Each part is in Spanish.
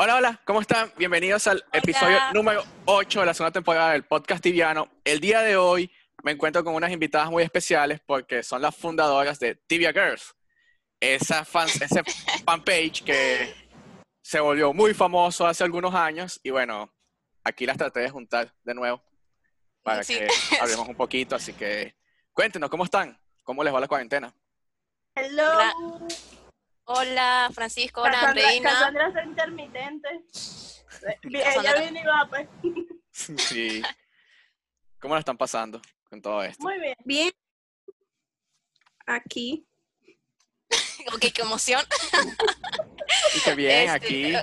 Hola, hola, ¿cómo están? Bienvenidos al episodio número 8 de la segunda temporada del podcast tibiano. El día de hoy me encuentro con unas invitadas muy especiales porque son las fundadoras de Tibia Girls. Esa fan, ese fanpage que se volvió muy famoso hace algunos años y bueno, aquí las traté de juntar de nuevo para que hablemos un poquito. Así que cuéntenos, ¿cómo están? ¿Cómo les va la cuarentena? Hello. Hola, Francisco, hola, Andreina. Cassandra es intermitente. Ella viene y va, pues. Sí. ¿Cómo la están pasando con todo esto? Muy bien. Bien. Aquí. ok, qué emoción. Y qué bien, Este, aquí.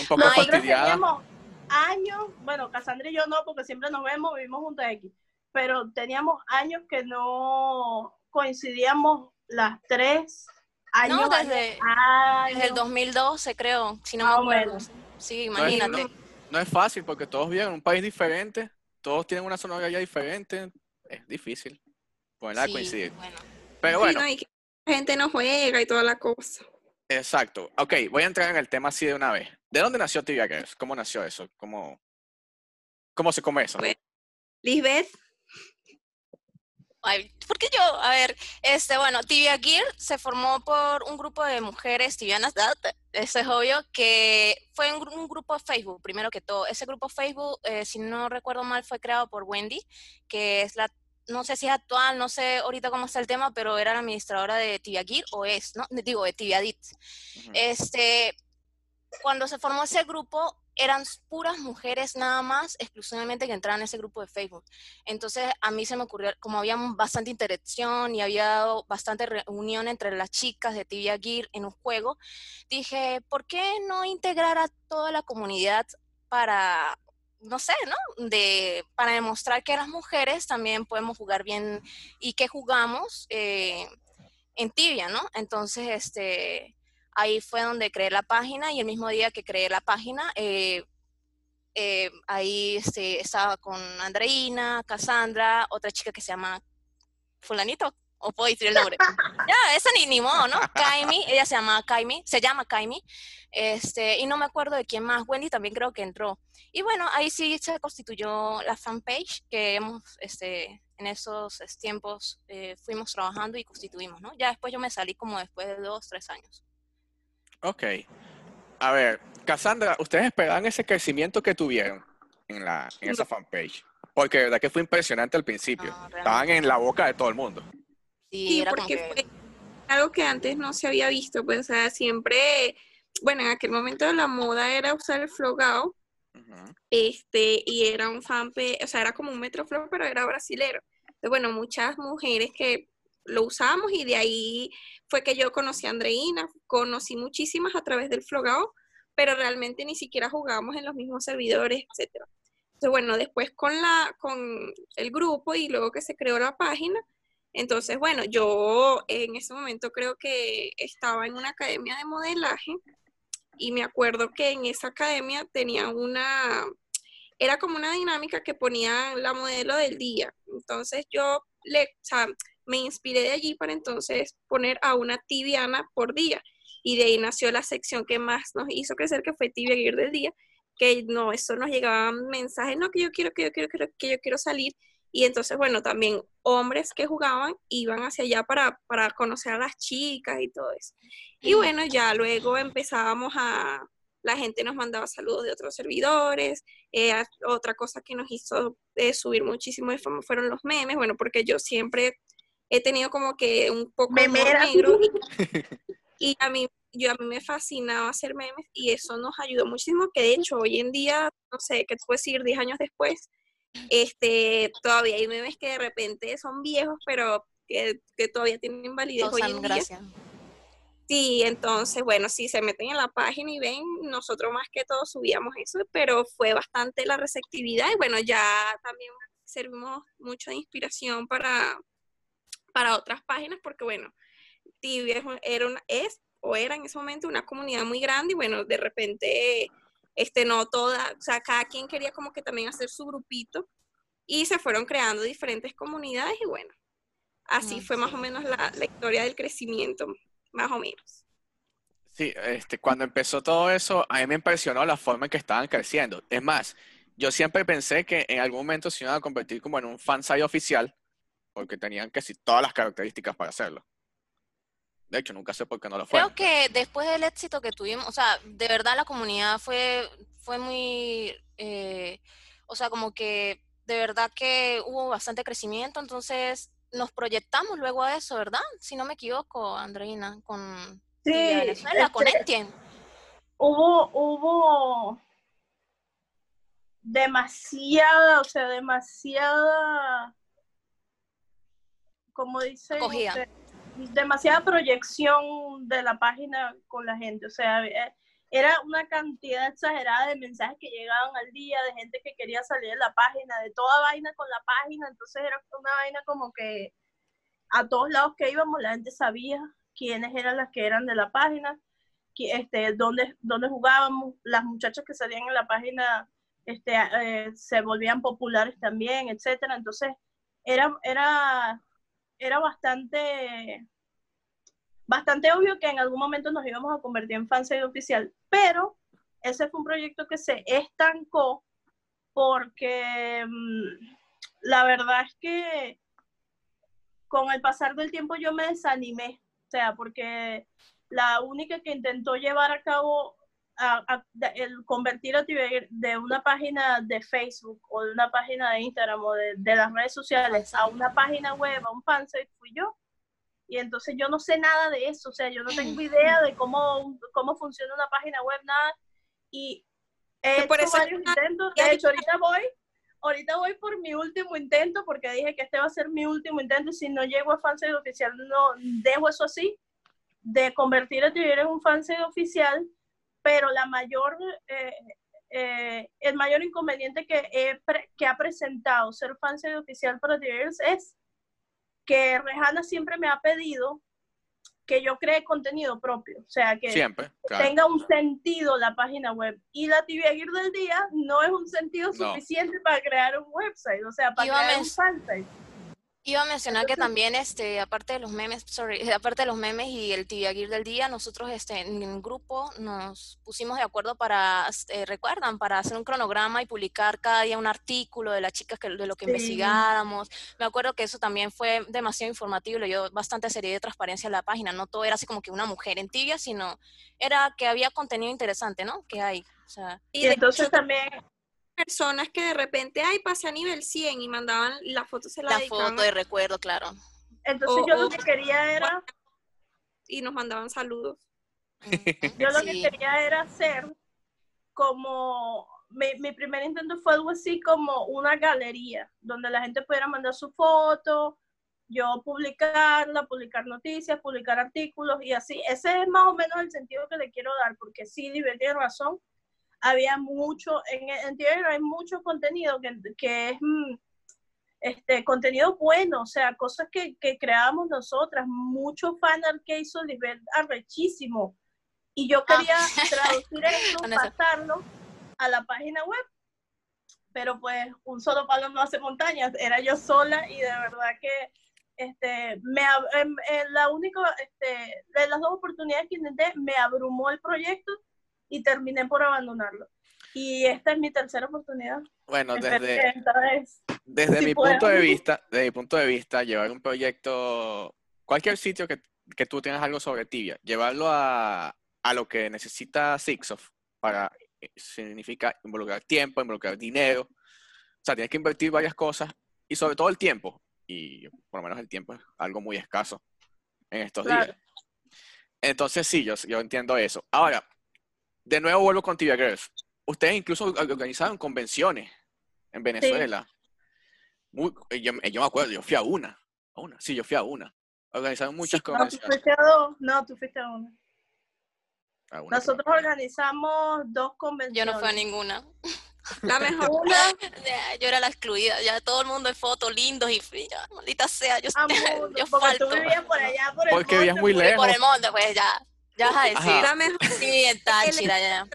Un poco Nosotros fastidiada. teníamos años, bueno, Cassandra y yo no, porque siempre nos vemos, vivimos juntos aquí, pero teníamos años que no coincidíamos las tres. No, desde- Desde el 2012, creo, si no Ah, me acuerdo. bueno. Sí, No es- imagínate. No es fácil porque todos viven en un país diferente, todos tienen una sonoridad diferente. Es difícil ponerla Sí, coincidir. bueno. Pero Sí, bueno, no, y que la gente no juega y toda la cosa. exacto. Ok, voy a entrar en el tema así de una vez. ¿De dónde nació Tibia Girls? ¿Cómo nació eso? ¿Cómo, cómo se come eso? Lisbeth, Ay, ¿por qué yo? A ver, este, bueno, Tibia Gear se formó por un grupo de mujeres tibianas, ¿verdad? eso es obvio, que fue un, gru- un grupo de Facebook, primero que todo. Ese grupo Facebook, eh, si no recuerdo mal, fue creado por Wendy, que es la, no sé si es actual, no sé ahorita cómo está el tema, pero era la administradora de Tibia Gear, o es, ¿no? Digo, de Tibia Dit. Ujú. Este, cuando se formó ese grupo, eran puras mujeres nada más, exclusivamente que entraban en ese grupo de Facebook. Entonces, a mí se me ocurrió, como había bastante interacción y había bastante reunión entre las chicas de Tibia Gear en un juego, dije, ¿por qué no integrar a toda la comunidad para, no sé, ¿no? De, para demostrar que las mujeres también podemos jugar bien y que jugamos eh, en Tibia, ¿no? Entonces, este ahí fue donde creé la página y el mismo día que creé la página, eh, eh, ahí este, estaba con Andreina, Cassandra, otra chica que se llama Fulanito, o puedo decir el nombre. ya, esa ni, ni modo, ¿no? Kaimi, ella se llama Kaimi, se llama Kaimi, este, y no me acuerdo de quién más, Wendy también creo que entró. Y bueno, ahí sí se constituyó la fanpage que hemos, este, en esos es, tiempos eh, fuimos trabajando y constituimos, ¿no? Ya después yo me salí como después de dos, tres años. Ok. A ver, Cassandra, ¿ustedes esperaban ese crecimiento que tuvieron en, la, en esa fanpage? Porque de verdad que fue impresionante al principio. No. Estaban en la boca de todo el mundo. Sí, sí, era como porque que- fue algo que antes no se había visto, pues, o sea, siempre, bueno, en aquel momento la moda era usar el flogao, Ujú. este, y era un fanpage, o sea, era como un metroflog, pero era brasilero. Entonces, bueno, muchas mujeres que lo usamos y de ahí fue que yo conocí a Andreina, conocí muchísimas a través del flogao, pero realmente ni siquiera jugábamos en los mismos servidores, etcétera. Entonces, bueno, después con la, con el grupo y luego que se creó la página, entonces, bueno, yo en ese momento creo que estaba en una academia de modelaje y me acuerdo que en esa academia tenía una, era como una dinámica que ponía la modelo del día. Entonces yo le, o me inspiré de allí para entonces poner a una tibiana por día. Y de ahí nació la sección que más nos hizo crecer, que fue Tibia Gear del Día, que no, eso nos llegaban mensajes, no, que yo quiero, que yo quiero, que yo- quiero salir. Y entonces, bueno, también hombres que jugaban iban hacia allá para, para conocer a las chicas y todo eso. Y bueno, ya luego empezábamos a, la gente nos mandaba saludos de otros servidores. eh, otra cosa que nos hizo eh, subir muchísimo de fama fueron los memes. Bueno, porque yo siempre he tenido como que un poco de negro. Y, y a mí yo a mí me fascinaba hacer memes y eso nos ayudó muchísimo que de hecho hoy en día no sé qué te puedo decir 10 años después este todavía hay memes que de repente son viejos pero que, que todavía tienen validez hoy en día. gracia. Sí, entonces, bueno, si se meten en la página y ven, nosotros más que todo subíamos eso, pero fue bastante la receptividad y bueno, ya también servimos mucho de inspiración para, para otras páginas porque bueno, Tibia era una, es o era en ese momento una comunidad muy grande y bueno, de repente, este, no toda, o sea, cada quien quería como que también hacer su grupito y se fueron creando diferentes comunidades y bueno, así fue más o menos la, la historia del crecimiento, más o menos. Sí, este, cuando empezó todo eso, a mí me impresionó la forma en que estaban creciendo. Es más, yo siempre pensé que en algún momento se iban a convertir como en un fansite oficial, porque tenían casi todas las características para hacerlo. De hecho, nunca sé por qué no lo fue. Creo que después del éxito que tuvimos, o sea, de verdad la comunidad fue, fue muy, eh, o sea, como que de verdad que hubo bastante crecimiento, entonces nos proyectamos luego a eso, ¿verdad? Si no me equivoco, Andreina, con Sí, Venezuela, con este, Etienne. hubo, hubo demasiada, o sea, demasiada, como dice usted, demasiada proyección de la página con la gente, o sea, eh, era una cantidad exagerada de mensajes que llegaban al día, de gente que quería salir de la página, de toda vaina con la página, entonces era una vaina como que a todos lados que íbamos la gente sabía quiénes eran las que eran de la página, este, dónde, dónde jugábamos, las muchachas que salían en la página este, eh, se volvían populares también, etcétera. Entonces, era, era, era bastante, bastante obvio que en algún momento nos íbamos a convertir en fansite oficial, pero ese fue un proyecto que se estancó porque mm, la verdad es que con el pasar del tiempo yo me desanimé, o sea, porque la única que intentó llevar a cabo a- a- de- el convertir a Tibia de una página de Facebook o de una página de Instagram o de, de las redes sociales a una página web, a un fansite, fui yo. Y entonces yo no sé nada de eso, o sea, yo no tengo idea de cómo, cómo funciona una página web, nada. Y he por hecho eso- varios intentos. De hecho, ahorita voy, ahorita voy por mi último intento, porque dije que este va a ser mi último intento, y si no llego a fansite oficial, no dejo eso así, de convertir a Twitter en un fansite oficial, pero la mayor, eh, eh, el mayor inconveniente que, he pre- que ha presentado ser fansite oficial para Twitter es que Rejana siempre me ha pedido que yo cree contenido propio, o sea, que Siempre, claro. tenga un sentido la página web. Y la tibia del día no es un sentido No. suficiente para crear un website, o sea, para Iba crear un fansite. Iba a mencionar que también, este, aparte de los memes, sorry, aparte de los memes y el Tibia Gear del día, nosotros este, en un grupo nos pusimos de acuerdo para, eh, recuerdan, para hacer un cronograma y publicar cada día un artículo de las chicas que, de lo que Sí. investigáramos. Me acuerdo que eso también fue demasiado informativo, le dio bastante seriedad y transparencia a la página. No todo era así como que una mujer en tibia, sino era que había contenido interesante, ¿no? Que hay. O sea, Y, entonces hecho, también, personas que de repente, ay, pasé a nivel 100 y mandaban la foto, se la, la dedicaban foto de recuerdo, claro. entonces O- yo lo que quería era, y nos mandaban saludos. Yo lo sí. que quería era hacer como, mi, mi primer intento fue algo así como una galería, donde la gente pudiera mandar su foto, yo publicarla, publicar noticias, publicar artículos y así. Ese es más o menos el sentido que le quiero dar, porque sí, Liber tiene razón. Había mucho, en, en Twitter hay mucho contenido que, que es mm, este, contenido bueno, o sea, cosas que, que creábamos nosotras, mucho fanart que hizo Liber arrechísimo. Y yo Ah. quería traducir eso, pasarlo a la página web pero pues un solo palo no hace montañas, era yo sola y de verdad que este, me, en, en la única, este, de las dos oportunidades que intenté, me abrumó el proyecto y terminé por abandonarlo. Y esta es mi tercera oportunidad. Bueno, Espero desde, vez- Desde Si mi puedo. punto de vista, desde mi punto de vista, llevar un proyecto, cualquier sitio que, que tú tengas algo sobre tibia, llevarlo a, a lo que necesita Sixof para eh, significa involucrar tiempo, involucrar dinero. O sea, tienes que invertir varias cosas y sobre todo el tiempo. Y por lo menos el tiempo es algo muy escaso en estos Claro. días. Entonces sí, yo, yo entiendo eso. Ahora, de nuevo vuelvo con Tibia Girls. Ustedes incluso organizaron convenciones en Venezuela. Muy- eh, yo, yo me acuerdo, yo fui a una. A una, sí, yo fui a una. Organizaron muchas No, tú convenciones. fuiste a dos, no, tú fuiste a una. A una, Nosotros organizamos dos Yo convenciones. no fui a ninguna. La mejor. Una, Yo era la excluida, ya todo el mundo de fotos lindos y fui, ya, maldita sea, yo, a yo Mundo, porque falto. tú vivías por allá, por el Porque vivías monte, muy lejos. por el mundo, pues ya, ya vas a decir. Ajá. Mejor. Sí, en Táchira, ya.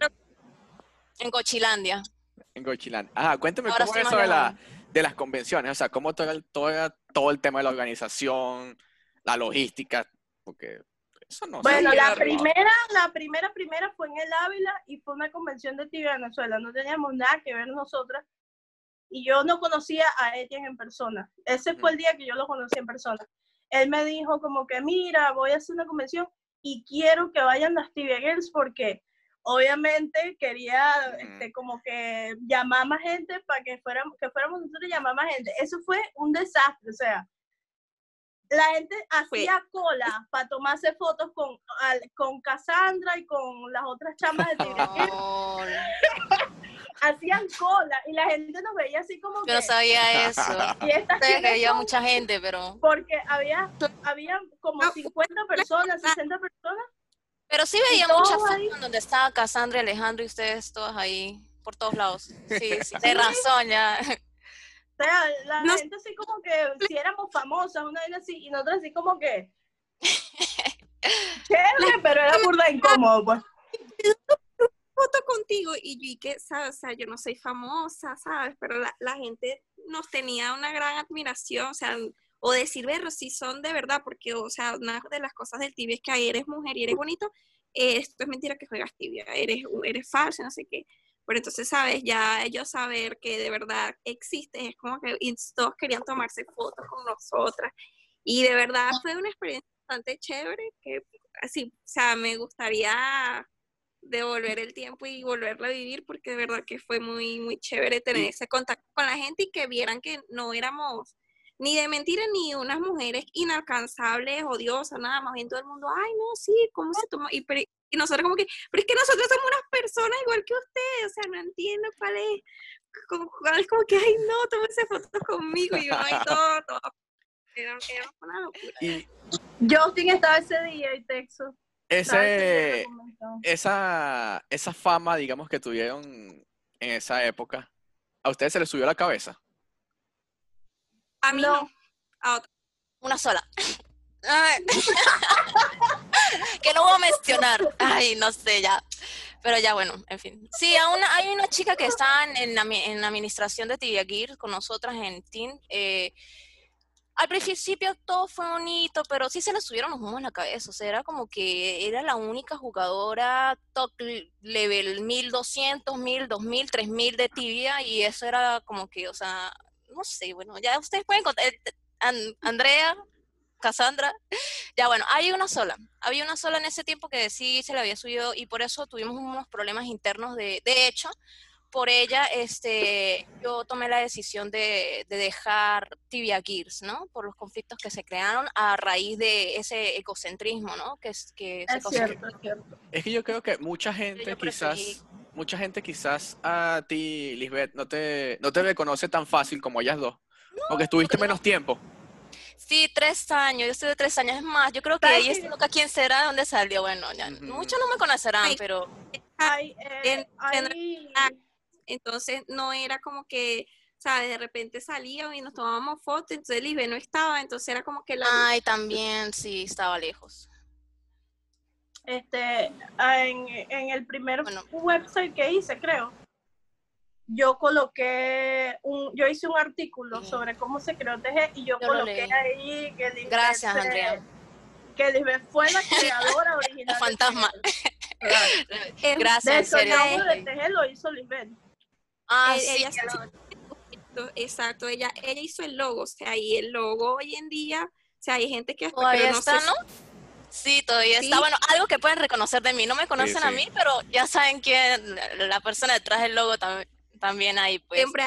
En Cochilandia. en Gochilán. Ajá, cuénteme Ahora cómo es eso de, la, de las convenciones. O sea, cómo todo el, todo, era todo el tema de la organización, la logística, porque Eso no Bueno, la primera, la primera, primera fue en el Ávila y fue una convención de Tibia Venezuela. No teníamos nada que ver nosotras. Y yo no conocía a Etienne en persona. Ese fue el día que yo lo conocí en persona. Él me dijo como que, mira, voy a hacer una convención y quiero que vayan las Tibia Girls porque obviamente quería este, como que llamar más gente para que fuéramos, que fuéramos nosotros y llamar más gente. Eso fue un desastre, o sea, la gente hacía cola para tomarse fotos con, al- con Cassandra y con las otras chamas de Tibia Girls. Oh, Hacían cola y la gente nos veía así como yo que... no sabía eso. ¿Y estas son? mucha gente, pero... Porque había, había como No, 50 personas, 60 personas. Pero sí veía muchas fotos donde estaba Cassandra y Alejandro y ustedes todas ahí, por todos lados. Sí, sí, de razón ya. O sea, la No- gente así como que si éramos famosas, una vez así, y nosotros así como que... Chévere, pero era burda incómodo, pues. Contigo y yo y que, ¿sabes? O sea, yo no soy famosa, ¿sabes? Pero la, la gente nos tenía una gran admiración, o sea, o decir, berro, si son de verdad, porque, o sea, una de las cosas del tibia es que eres mujer y eres bonito, eh, esto es mentira que juegas tibia, eres, eres falso, no sé qué. Pero entonces, ¿sabes? Ya ellos saber que de verdad existe, es como que todos querían tomarse fotos con nosotras. Y de verdad fue una experiencia bastante chévere, que así, o sea, me gustaría devolver el tiempo y volverlo a vivir porque de verdad que fue muy, muy chévere tener ese contacto con la gente y que vieran que no éramos ni de mentira ni unas mujeres inalcanzables, odiosas, nada más bien todo el mundo, ay no, sí, ¿cómo se toma? Y, pero- y nosotros como que, pero es que nosotros somos unas personas igual que ustedes, o sea, no entiendo cuál es, como, cuál es como que, ay no, tómense fotos conmigo y uno ahí todo, todo, era, era una locura. Y Justin estaba ese día y Texas. Ese esa, esa fama, digamos, que tuvieron en esa época, ¿a ustedes se les subió a la cabeza? A mí No. no, a otros. Una sola. Que no voy a mencionar. Ay, no sé ya. Pero ya bueno, en fin. Sí, a una- hay una chica que está en, en en la administración de Tibia Gear con nosotras en Team. eh, al principio todo fue bonito, pero sí se le subieron los humos a la cabeza. O sea, era como que era la única jugadora top level 1200, 1000, 2000, 3000 de Tibia y eso era como que, o sea, no sé, bueno, ya ustedes pueden contar. eh, An- Andrea, Cassandra, ya bueno, hay una sola. Había una sola en ese tiempo que sí se le había subido y por eso tuvimos unos problemas internos de, de hecho, por ella, este, yo tomé la decisión de, de dejar Tibia Gears, ¿no? Por los conflictos que se crearon a raíz de ese egocentrismo, ¿no? Que, es- que se Es causó. cierto, es cierto. Es que yo creo que mucha gente quizás, mucha gente quizás a ti, Lisbeth, no te, no te reconoce tan fácil como ellas dos. Porque estuviste no. menos tiempo. Sí, tres años, yo estoy de tres años. Es más, yo creo que ¿Sabes ahí está loca quién será, de dónde salió. Bueno, ya, muchos no me conocerán, Ay. pero Hay, eh, En- hay- Entonces no era como que, ¿sabes? De repente salíamos y nos tomábamos fotos, entonces Lisbeth no estaba, entonces era como que la... ay, también sí estaba lejos. este, en, en el primer Bueno. website que hice, creo, yo coloqué un, yo hice un artículo Sí. sobre cómo se creó TG y yo, Yo lo coloqué ahí que Lisbeth Gracias, se- Andrea. que Lisbeth fue la creadora original. El fantasma. Claro. es- De Gracias, en el serio. de TG lo hizo Lisbeth. Ah, Eh, sí, ella Exacto, ella, ella hizo el logo, o sea, y el logo hoy en día, o sea, hay gente que hasta, todavía no está, sé ¿no? Sí, todavía Sí. está. Bueno, algo que pueden reconocer de mí. No me conocen a sí. mí, pero ya saben quién, la persona detrás del logo tam- también ahí, pues. siempre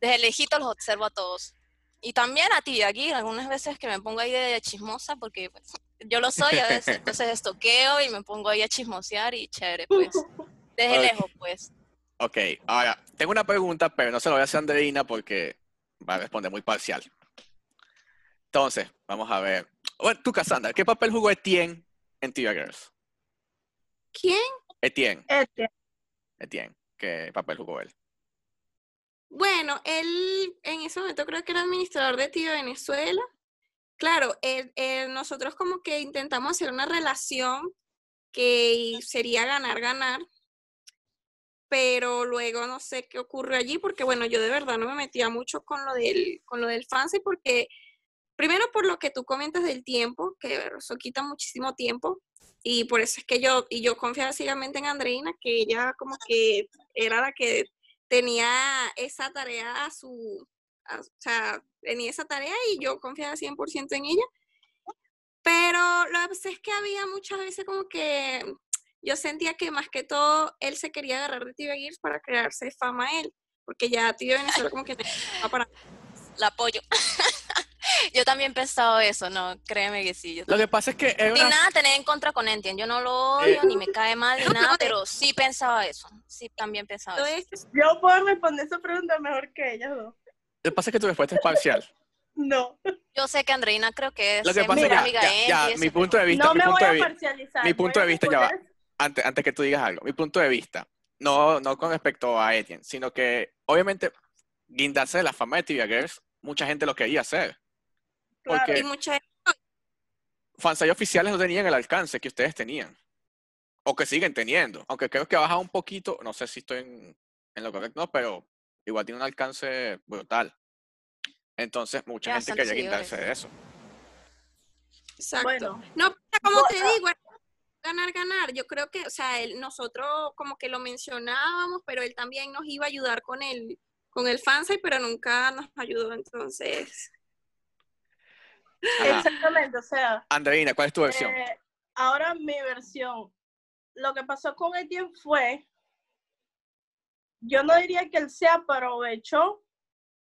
Desde lejito los observo a todos. Y también a ti, aquí, algunas veces que me pongo ahí de chismosa, porque pues, yo lo soy a veces, entonces estoqueo y me pongo ahí a chismosear y chévere, pues. Desde lejos, pues. Ok, ahora, tengo una pregunta, pero no se la voy a hacer a Andreina porque va a responder muy parcial. Entonces, vamos a ver. Bueno, tú, Cassandra, ¿qué papel jugó Etienne en Tia Girls? ¿Quién? Etienne, Este, Etienne, ¿qué papel jugó él? Bueno, él en ese momento creo que era administrador de Tío Venezuela. Claro, él- él- nosotros como que intentamos hacer una relación que sería ganar-ganar, pero luego no sé qué ocurrió allí, porque bueno, yo de verdad no me metía mucho con lo del, con lo del fancy, porque primero por lo que tú comentas del tiempo, que eso quita muchísimo tiempo, y por eso es que yo, y yo confiaba ciegamente en Andreina, que ella como que era la que tenía esa tarea a su, o sea, tenía esa tarea y yo confiaba 100% en ella. Pero lo que es que había muchas veces como que yo sentía que más que todo él se quería agarrar de TV Gears para crearse fama a él, porque ya TV Venezuela como que para... La apoyo. yo también he pensado eso, no, créeme que sí. Lo que pasa es que... Ni nada tener en contra con Entian, yo no lo odio, eh, ni me cae mal, ni nada, pero sí pensaba eso, sí también pensaba eso. Yo puedo responder esa pregunta mejor que ella Lo que pasa es que tu respuesta es parcial. No. Yo sé que Andreina creo que es Lo que pasa amiga ya, mi punto de vista, no mi me punto voy de a parcializar. Mi punto de vista ya va. Antes, antes que tú digas algo, mi punto de vista, no, no con respecto a Etienne, sino que obviamente guindarse de la fama de Tibia Girls, mucha gente lo quería hacer. Porque y mucha oficiales no tenían el alcance que ustedes tenían. O que siguen teniendo. Aunque creo que ha bajado un poquito, no sé si estoy en, en lo correcto, no, pero igual tiene un alcance brutal. Entonces, mucha gente quería quitarse de eso. Exacto. no, como te digo, ganar, ganar. Yo creo que, o sea, él, nosotros como que lo mencionábamos, pero él también nos iba a ayudar con el, con el fansite, pero nunca nos ayudó, entonces. Exactamente, o sea. Andreina, ¿cuál es tu versión? Eh, ahora mi versión. Lo que pasó con Etienne fue, yo no diría que él se aprovechó,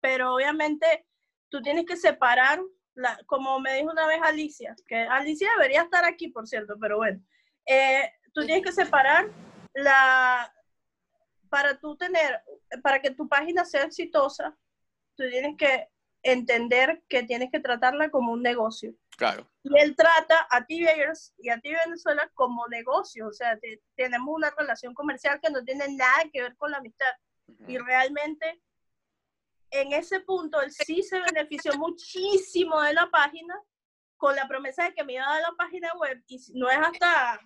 pero obviamente tú tienes que separar, la, como me dijo una vez Alicia, que Alicia debería estar aquí, por cierto, pero bueno, eh, tú tienes que separar la, para tú tener, para que tu página sea exitosa, tú tienes que entender que tienes que tratarla como un negocio. Claro. Y él trata a t y a ti Venezuela como negocio, o sea, tenemos una relación comercial que no tiene nada que ver con la amistad. Y realmente en ese punto él sí se benefició muchísimo de la página con la promesa de que me iba a dar la página web y no es hasta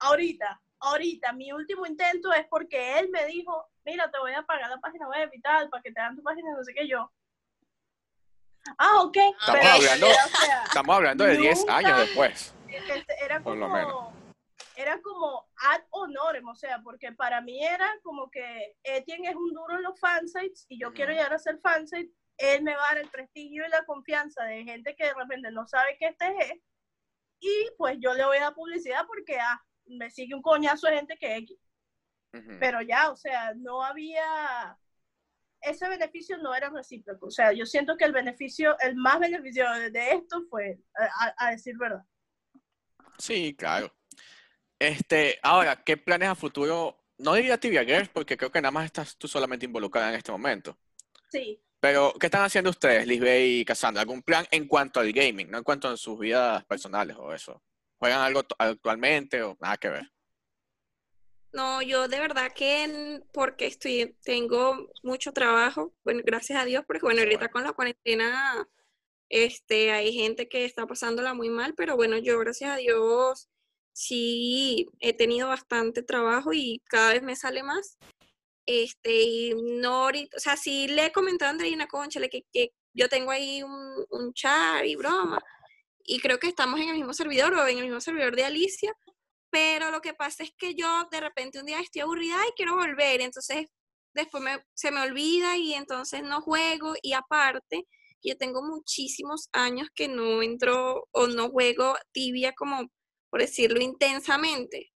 ahorita, ahorita, mi último intento es porque él me dijo, mira, te voy a pagar la página web y tal, para que te hagan tu página, no sé qué yo. Ah, ok. Estamos, hablando, estamos hablando de 10 años después. Era como, por lo menos era como ad honorem, o sea, porque para mí era como que Etienne es un duro en los fansites y yo quiero llegar a ser fansite, él me va a dar el prestigio y la confianza de gente que de repente no sabe que este es, y pues yo le voy a dar publicidad porque ah, me sigue un coñazo de gente que X. Pero ya, o sea, no había, ese beneficio no era recíproco, o sea, yo siento que el beneficio, el más beneficio de esto fue, a decir verdad. Sí, claro. Este, ahora, ¿qué planes a futuro? No diría Tibia Girls, porque creo que nada más estás tú solamente involucrada en este momento. Sí. Pero, ¿qué están haciendo ustedes, Lisbeth y Cassandra? ¿Algún plan en cuanto al gaming, no en cuanto a sus vidas personales o eso? ¿Juegan algo actualmente o nada que ver? No, yo de verdad que porque estoy, tengo mucho trabajo, bueno, gracias a Dios, porque bueno, ahorita con la cuarentena, este, hay gente que está pasándola muy mal, pero bueno, yo gracias a Dios sí he tenido bastante trabajo y cada vez me sale más. Este, y no ahorita, o sea, sí le he comentado a Andreina Conchale que, que yo tengo ahí un, un chat y broma, y creo que estamos en el mismo servidor o en el mismo servidor de Alicia, pero lo que pasa es que yo de repente un día estoy aburrida y quiero volver, entonces después se me olvida y entonces no juego y aparte yo tengo muchísimos años que no entro o no juego tibia como por decirlo intensamente.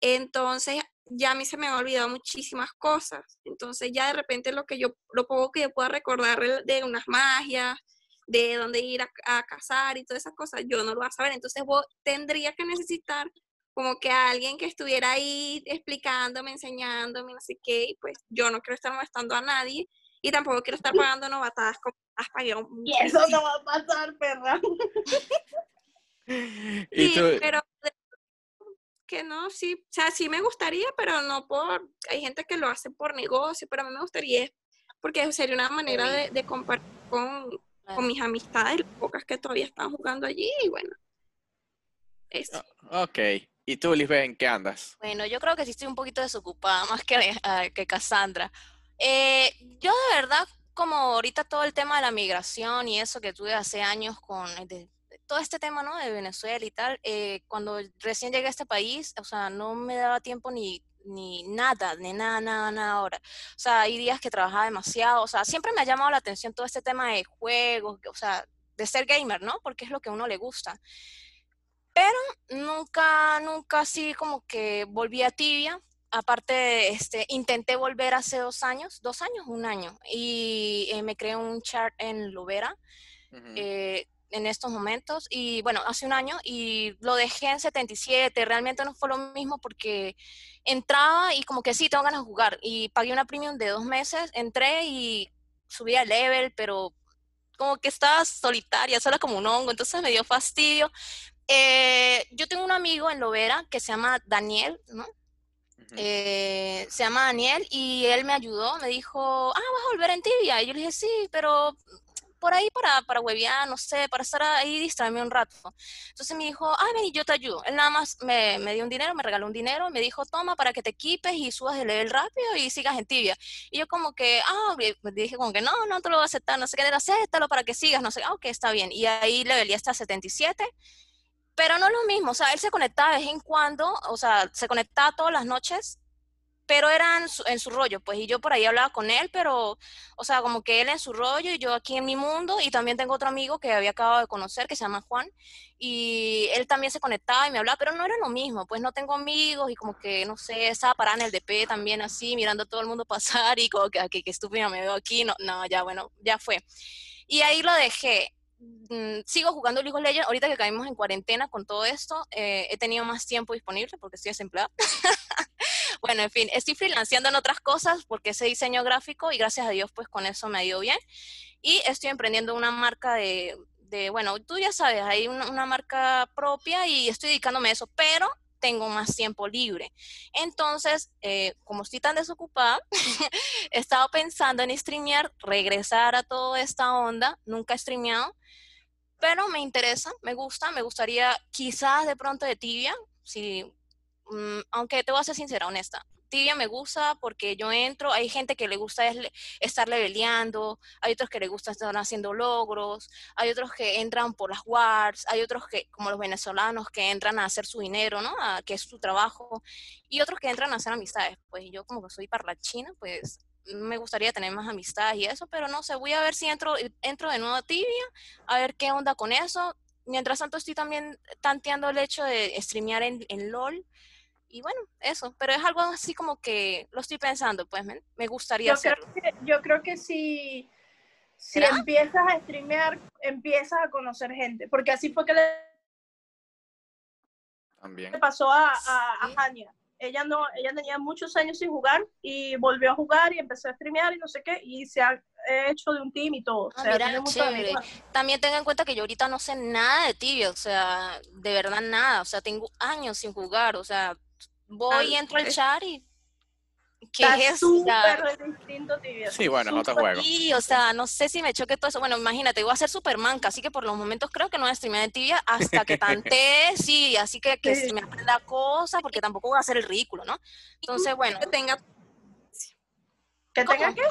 Entonces, ya a mí se me han olvidado muchísimas cosas. Entonces, ya de repente lo que yo, lo poco que yo pueda recordar de unas magias, de dónde ir a, cazar y todas esas cosas, yo no lo voy a saber. Entonces, vos tendría que necesitar como que alguien que estuviera ahí explicándome, enseñándome, no sé qué, y pues yo no quiero estar molestando a nadie y tampoco quiero estar pagando novatadas como Y eso no va a pasar, perra. sí, pero que no, sí, o sea, sí me gustaría, pero no por, hay gente que lo hace por negocio, pero a mí me gustaría, porque sería una manera de, compartir con, con, mis amistades, las pocas que todavía están jugando allí, y bueno, eso. Ah, ok, ¿y tú, Lisbeth, en qué andas? Bueno, yo creo que sí estoy un poquito desocupada, más que, uh, que Cassandra. Eh, yo de verdad como ahorita todo el tema de la migración y eso que tuve hace años con eh, de todo este tema, ¿no? De Venezuela y tal, eh, cuando recién llegué a este país, o sea, no me daba tiempo ni, ni nada, ni nada, nada, nada ahora. O sea, hay días que trabajaba demasiado, o sea, siempre me ha llamado la atención todo este tema de juegos, o sea, de ser gamer, ¿no? Porque es lo que a uno le gusta. Pero nunca, nunca así como que volví a tibia. Aparte, este, intenté volver hace dos años, dos años, un año, y eh, me creé un chat en Lovera Ujú. eh, en estos momentos, y bueno, hace un año, y lo dejé en 77, realmente no fue lo mismo porque entraba y como que sí, tengo ganas de jugar, y pagué una premium de dos meses, entré y subí el level, pero como que estaba solitaria, sola como un hongo, entonces me dio fastidio. Eh, yo tengo un amigo en Lovera que se llama Daniel, ¿no? Eh, se llama Daniel y él me ayudó, me dijo, ah, vas a volver en tibia. Y yo le dije, sí, pero por ahí para, para huevear, no sé, para estar ahí, distraerme un rato. Entonces me dijo, ah, ven y yo te ayudo. Él nada más me, me dio un dinero, me regaló un dinero, me dijo, toma para que te equipes y subas de level rápido y sigas en tibia. Y yo como que, ah, y dije como que no, no te lo voy a aceptar, no sé qué, acéptalo para que sigas, no sé, ah, ok, está bien. Y ahí levelé hasta 77 pero no lo mismo, o sea, él se conectaba de vez en cuando, o sea, se conectaba todas las noches, pero era en su, en su rollo, pues, y yo por ahí hablaba con él, pero, o sea, como que él en su rollo y yo aquí en mi mundo, y también tengo otro amigo que había acabado de conocer, que se llama Juan, y él también se conectaba y me hablaba, pero no era lo mismo, pues no tengo amigos y como que, no sé, estaba parada en el DP también así, mirando a todo el mundo pasar y como que, "Ah, qué, qué estúpida me veo aquí, no, no, ya, bueno, ya fue. Y ahí lo dejé mm, sigo jugando League of Legends. Ahorita que caímos en cuarentena con todo esto, eh, he tenido más tiempo disponible porque estoy desempleada. bueno, en fin, estoy freelanceando en otras cosas porque ese diseño gráfico y gracias a Dios pues con eso me ha ido bien. Y estoy emprendiendo una marca de, de bueno, tú ya sabes, hay una, una marca propia y estoy dedicándome a eso, pero tengo más tiempo libre. Entonces, eh, como estoy tan desocupada, he estado pensando en streamear, regresar a toda esta onda. Nunca he streameado, pero me interesa, me gusta, me gustaría quizás de pronto de tibia, si, aunque te voy a ser sincera, honesta. Tibia me gusta porque yo entro, hay gente que le gusta estar leveleando, hay otros que le gusta estar haciendo logros, hay otros que entran por las wars, hay otros que, como los venezolanos, que entran a hacer su dinero, ¿no? Que es su trabajo, y otros que entran a hacer amistades. Pues yo como que soy parlachina, pues me gustaría tener más amistades y eso, pero no sé, voy a ver si entro, entro de nuevo a Tibia, a ver qué onda con eso. Mientras tanto estoy también tanteando el hecho de streamear en, en LOL. Y bueno, eso, pero es algo así como que lo estoy pensando, pues me, me gustaría Yo creo, hacerlo. que, yo creo que si, si empiezas a streamear, empiezas a conocer gente. Porque así fue que le También. pasó a, a, a Sí. Hania. Ella no, ella tenía muchos años sin jugar y volvió a jugar y empezó a streamear y no sé qué, y se ha hecho de un team y todo. O Ah, sea, mira, chévere. También tenga en cuenta que yo ahorita no sé nada de tibia, o sea, de verdad nada, o sea, tengo años sin jugar, o sea, voy y Ah, entro al chat y ¿qué Está es súper distinto tibia. Sí, bueno, juego. Sí, o sea, no sé si me choque todo eso. Bueno, imagínate, voy a ser Superman, así que por los momentos creo que no voy a streamear en tibia hasta que tantee, sí, así que, que Sí. si me aprenda cosas, porque tampoco voy a hacer el ridículo, ¿no? Entonces, bueno, Que tenga Que tenga que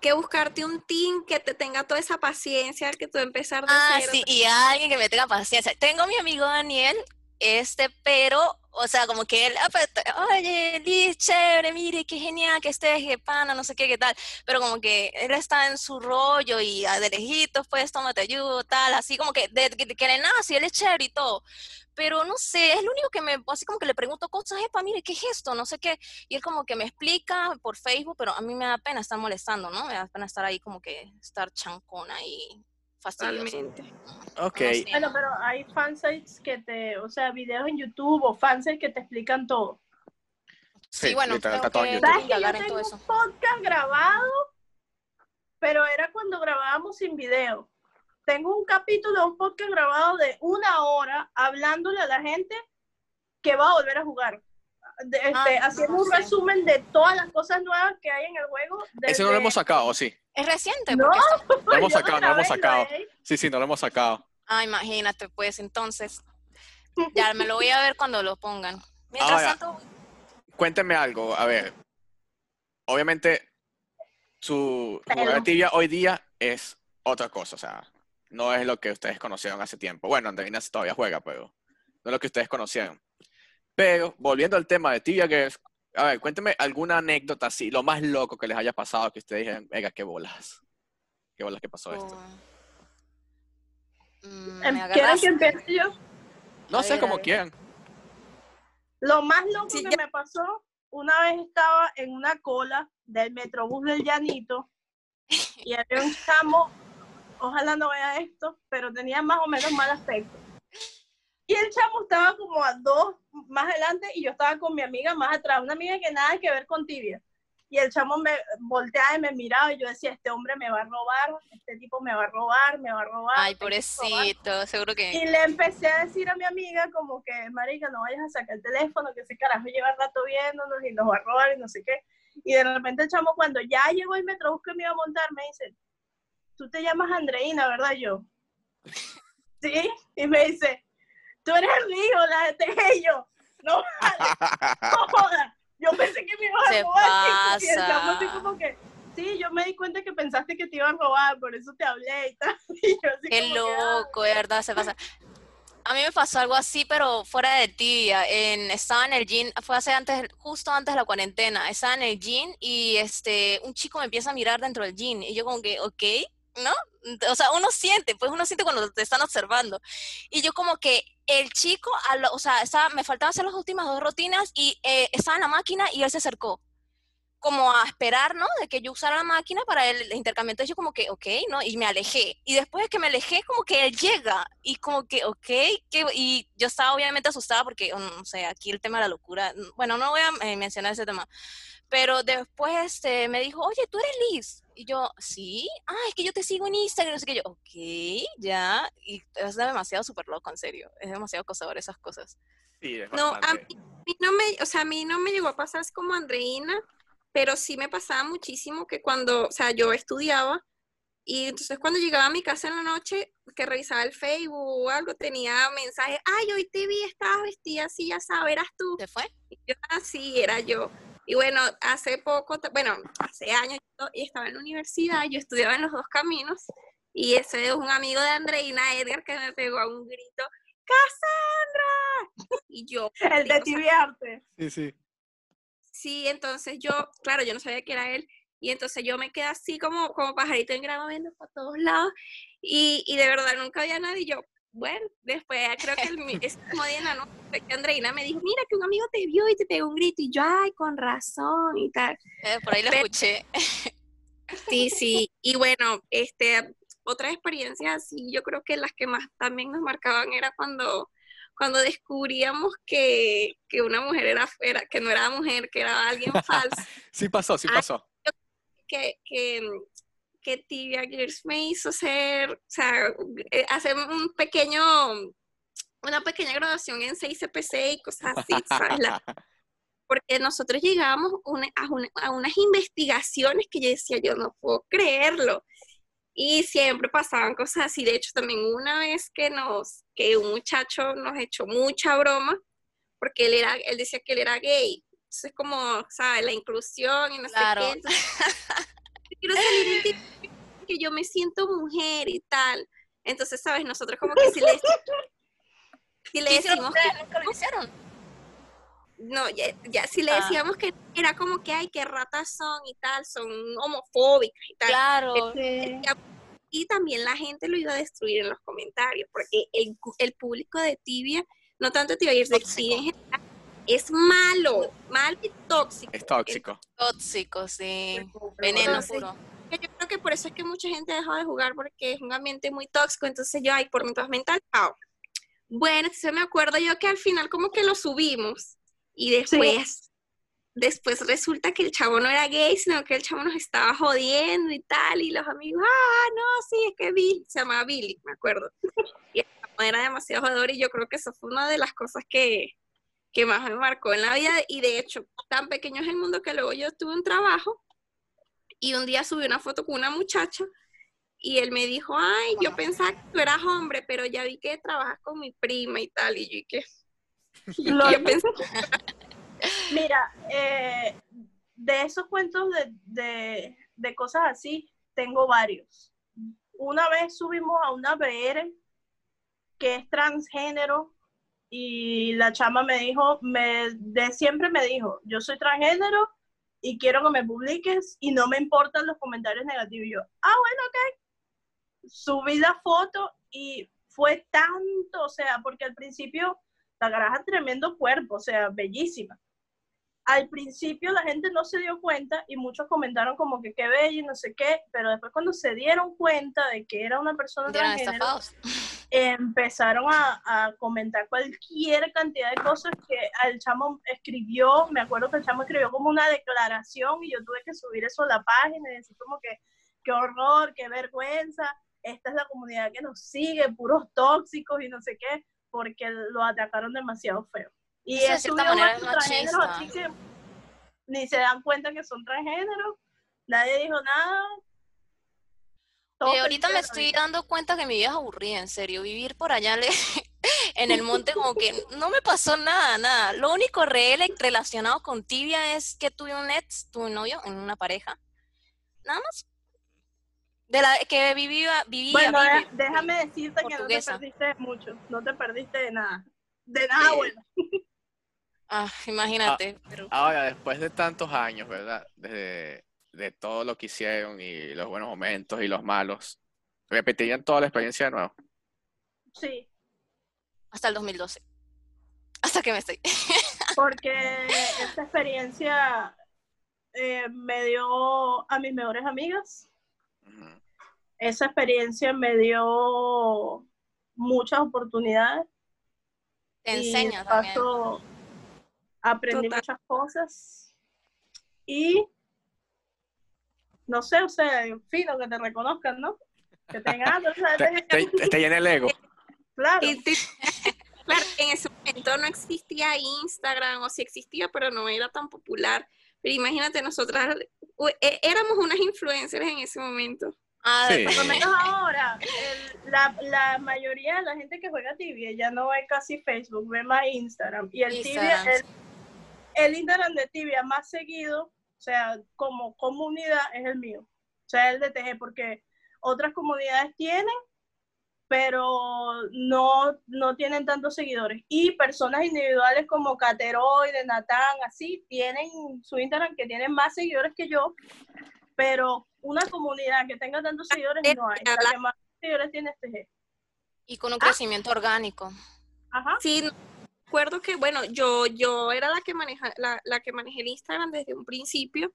que buscarte un team que te tenga toda esa paciencia, que tú empezar de Ah, cero. sí, y alguien que me tenga paciencia. Tengo a mi amigo Daniel, este, pero, o sea, como que él, ah, pues, oye, Liz, chévere, mire, qué genial que estés, qué pana, no sé qué, qué tal. Pero como que él está en su rollo y ah, de lejitos, pues, toma, te ayudo, tal, así como que de, de, que le nace, él es chévere y todo. Pero no sé, es lo único que me, así como que le pregunto cosas, epa, mire, ¿qué es esto? No sé qué. Y él como que me explica por Facebook, pero a mí me da pena estar molestando, ¿no? Me da pena estar ahí como que estar chancona y. Totalmente. Ok. Bueno, pero hay fansites que te, o sea, videos en YouTube o fansites que te explican todo. Sí, Sí, bueno, literal, está todo en que YouTube. ¿Sabes que yo en tengo todo un eso. podcast grabado? Pero era cuando grabábamos sin video. Tengo un capítulo de un podcast grabado de una hora hablándole a la gente que va a volver a jugar. De- este, Ah, haciendo no un resumen de todas las cosas nuevas que hay en el juego. Ese no lo hemos sacado, ¿o sí? Es reciente, No. lo hemos sacado, no lo hemos sacado. he- Sí, sí, no lo hemos sacado. Ah, imagínate, pues entonces. Ya me lo voy a ver cuando lo pongan. Mientras Ahora, tanto, Cuéntenme algo, a ver. Obviamente, su Pero- jugador de tibia hoy día es otra cosa, o sea, no es lo que ustedes conocieron hace tiempo. Bueno, Andreina todavía juega, pero no es lo que ustedes conocieron. Pero, volviendo al tema de Tibia Girls, a ver, cuénteme alguna anécdota así, lo más loco que les haya pasado, que ustedes digan, venga, qué bolas. Qué bolas que pasó esto. Mm, ¿Quieren que empiece yo? No a sé, ver, como quieran. Lo más loco Sí, que ya- me pasó, una vez estaba en una cola del Metrobús del Llanito y había un chamo, ojalá no vea esto, pero tenía más o menos mal aspecto. Y el chamo estaba como a dos más adelante y yo estaba con mi amiga más atrás, una amiga que nada que ver con tibia. Y el chamo me volteaba y me miraba y yo decía, este hombre me va a robar, este tipo me va a robar, me va a robar. Ay, robar". pobrecito, seguro que. Y le empecé a decir a mi amiga como que, marica, no vayas a sacar el teléfono, que ese carajo lleva rato viéndonos y nos va a robar y no sé qué. Y de repente el chamo cuando ya llegó el metrobús que me iba a montar, me dice, tú te llamas Andreina, ¿verdad? Yo, sí. Y me dice, tú eres el hijo, la de Tejello. No, vale, no jodas. Yo pensé que me ibas a Se robar. Y el chamo así como que, sí, yo me di cuenta que pensaste que te iba a robar, por eso te hablé y tal. Y yo así Qué "Ah". loco, de verdad, se pasa. A mí me pasó algo así, pero fuera de tibia. En, estaba en el gym, fue hace antes, justo antes de la cuarentena. Estaba en el gym y este, un chico me empieza a mirar dentro del gym. Y yo como que, ok, ¿no? O sea, uno siente, pues uno siente cuando te están observando. Y yo como que el chico, a lo- o sea, estaba, me faltaban hacer las últimas dos rutinas y eh, estaba en la máquina y él se acercó como a esperar, ¿no? De que yo usara la máquina para el intercambio. Entonces yo como que, ok, ¿no? Y me alejé. Y después de que me alejé, como que él llega. Y como que, ok, que, y yo estaba obviamente asustada porque, mm, no sé, aquí el tema de la locura. mm, Bueno, no voy a eh, mencionar ese tema. Pero después este, me dijo, oye, tú eres Liz. Y yo, sí, ah, es que yo te sigo en Instagram. No sé qué. Yo, ok, ya. Y es demasiado súper loco, en serio. Es demasiado acosador esas cosas. Sí, es No, a mí, a mí no me, o sea, a mí no me llegó a pasar así como Andreina, pero sí me pasaba muchísimo que cuando, o sea, yo estudiaba y entonces cuando llegaba a mi casa en la noche, que revisaba el Facebook o algo, tenía mensajes, ay, hoy te vi, estabas vestida así, ya sabes, eras tú. ¿Se fue? Y yo, ah, sí, era yo. Y bueno, hace poco, bueno, hace años, yo y estaba en la universidad, yo estudiaba en los dos caminos, y ese es un amigo de Andreina, Edgar, que me pegó a un grito, ¡Cassandra! Y yo, El de tibiarte. Sí, sí. Sí, entonces yo, claro, yo no sabía que era él. Y entonces yo me quedé así como, como pajarito en grama viendo por todos lados. Y, y de verdad nunca había nadie. Y yo, bueno, después creo que el, mi- ese mismo día en la noche Andreina me dijo, mira que un amigo te vio y te pegó un grito. Y yo, ay, con razón y tal. Eh, por ahí lo Pero- escuché. Sí, sí. Y bueno, este, otras experiencias así, yo creo que las que más también nos marcaban era cuando, cuando descubríamos que, que una mujer era, era, que no era mujer, que era alguien falso. Sí pasó, sí Ah, pasó. que, que, que Tibia Girls me hizo ser, o sea, eh, hacer un pequeño, una pequeña graduación en 6CPC y cosas así, ¿sabes? La- porque nosotros llegamos una- a, una- a unas investigaciones que yo decía, yo no puedo creerlo. Y siempre pasaban cosas así. De hecho, también una vez que nos, que un muchacho nos echó mucha broma, porque él era, él decía que él era gay. Entonces, como, ¿sabes? La inclusión y no Claro. sé qué. Quiero salir en TikTok porque yo me siento mujer y tal. Entonces, ¿sabes? Nosotros como que si le, si le ¿Qué hicieron decimos ustedes? que ¿Nunca lo hicieron? no, ya, ya si le Ah. decíamos que era como que, ay, qué ratas son y tal, son homofóbicas y tal. Claro. Y también la gente lo iba a destruir en los comentarios, porque el, el público de Tibia, no tanto Tibia, de. Tibia en general, es malo, malo y tóxico. Es tóxico. Tóxico, sí. Veneno puro. que Yo creo que por eso es que mucha gente dejó de jugar, porque es un ambiente muy tóxico, entonces yo, ay, por mi paz mental, chao. Bueno, me acuerdo yo que al final como que lo subimos, y después después resulta que el chavo no era gay, sino que el chavo nos estaba jodiendo y tal, y los amigos, ah, no, sí, es que Bill, se llamaba Billy, me acuerdo. Y el chavo era demasiado jodedor y yo creo que eso fue una de las cosas que, que más me marcó en la vida, y de hecho, tan pequeño es el mundo que luego yo tuve un trabajo, y un día subí una foto con una muchacha, y él me dijo, ay, yo pensaba que tú eras hombre, pero ya vi que trabajas con mi prima y tal, y yo, ¿y qué? Y Lo- yo pensé, Mira, eh, de esos cuentos de, de, de cosas así, tengo varios. Una vez subimos a una BR que es transgénero y la chama me dijo, me, de siempre me dijo, yo soy transgénero y quiero que me publiques y no me importan los comentarios negativos. Y yo, ah, bueno, ok. Subí la foto y fue tanto, o sea, porque al principio la garaja tremendo cuerpo, o sea, bellísima. Al principio la gente no se dio cuenta y muchos comentaron como que qué bella y no sé qué, pero después cuando se dieron cuenta de que era una persona transgénero, empezaron a, a, comentar cualquier cantidad de cosas que el chamo escribió, me acuerdo que el chamo escribió como una declaración y yo tuve que subir eso a la página y decir como que qué horror, qué vergüenza, esta es la comunidad que nos sigue, puros tóxicos y no sé qué, porque lo atacaron demasiado feo. Y es de transgénero, así que ni se dan cuenta que son transgéneros, nadie dijo nada, y ahorita me estoy dando cuenta que mi vida es aburrida, en serio. Vivir por allá en el monte como que no me pasó nada, nada. Lo único real relacionado con tibia es que tuve un ex, tuve un novio en una pareja. Nada más. De la que vivía, vivía. Bueno, déjame decirte que no te perdiste mucho, no te perdiste de nada. De nada bueno. Ah, imagínate. Ah, ahora, después de tantos años, ¿verdad? Desde de todo lo que hicieron y los buenos momentos y los malos, ¿repetirían toda la experiencia de nuevo? Sí. Hasta el 2012. Hasta que me estoy. Porque esta experiencia eh, me dio a mis mejores amigas. Esa experiencia me dio muchas oportunidades. Te enseña también. Aprendí muchas cosas. Y no sé, o sea, fino que te reconozcan, ¿no? Que tengan, o sea, te, te, te, llena el ego. Claro. claro, en ese momento no existía Instagram, o sí existía, pero no era tan popular. Pero imagínate, nosotras e, éramos unas influencers en ese momento. Ah, sí. Por lo menos ahora, el, la, la, mayoría de la gente que juega tibia ya no ve casi Facebook, ve más Instagram. Y el Instagram. tibia, el, el Instagram de tibia más seguido o sea, como comunidad es el mío, o sea, el de TG, porque otras comunidades tienen, pero no, no tienen tantos seguidores. Y personas individuales como Cateroide, Natán, así, tienen su Instagram que tienen más seguidores que yo, pero una comunidad que tenga tantos seguidores no hay. La que más seguidores tiene es TG. Y con un crecimiento orgánico. Ajá. Sí, recuerdo que, bueno, yo, yo era la que, maneja, la, la que manejé el Instagram desde un principio,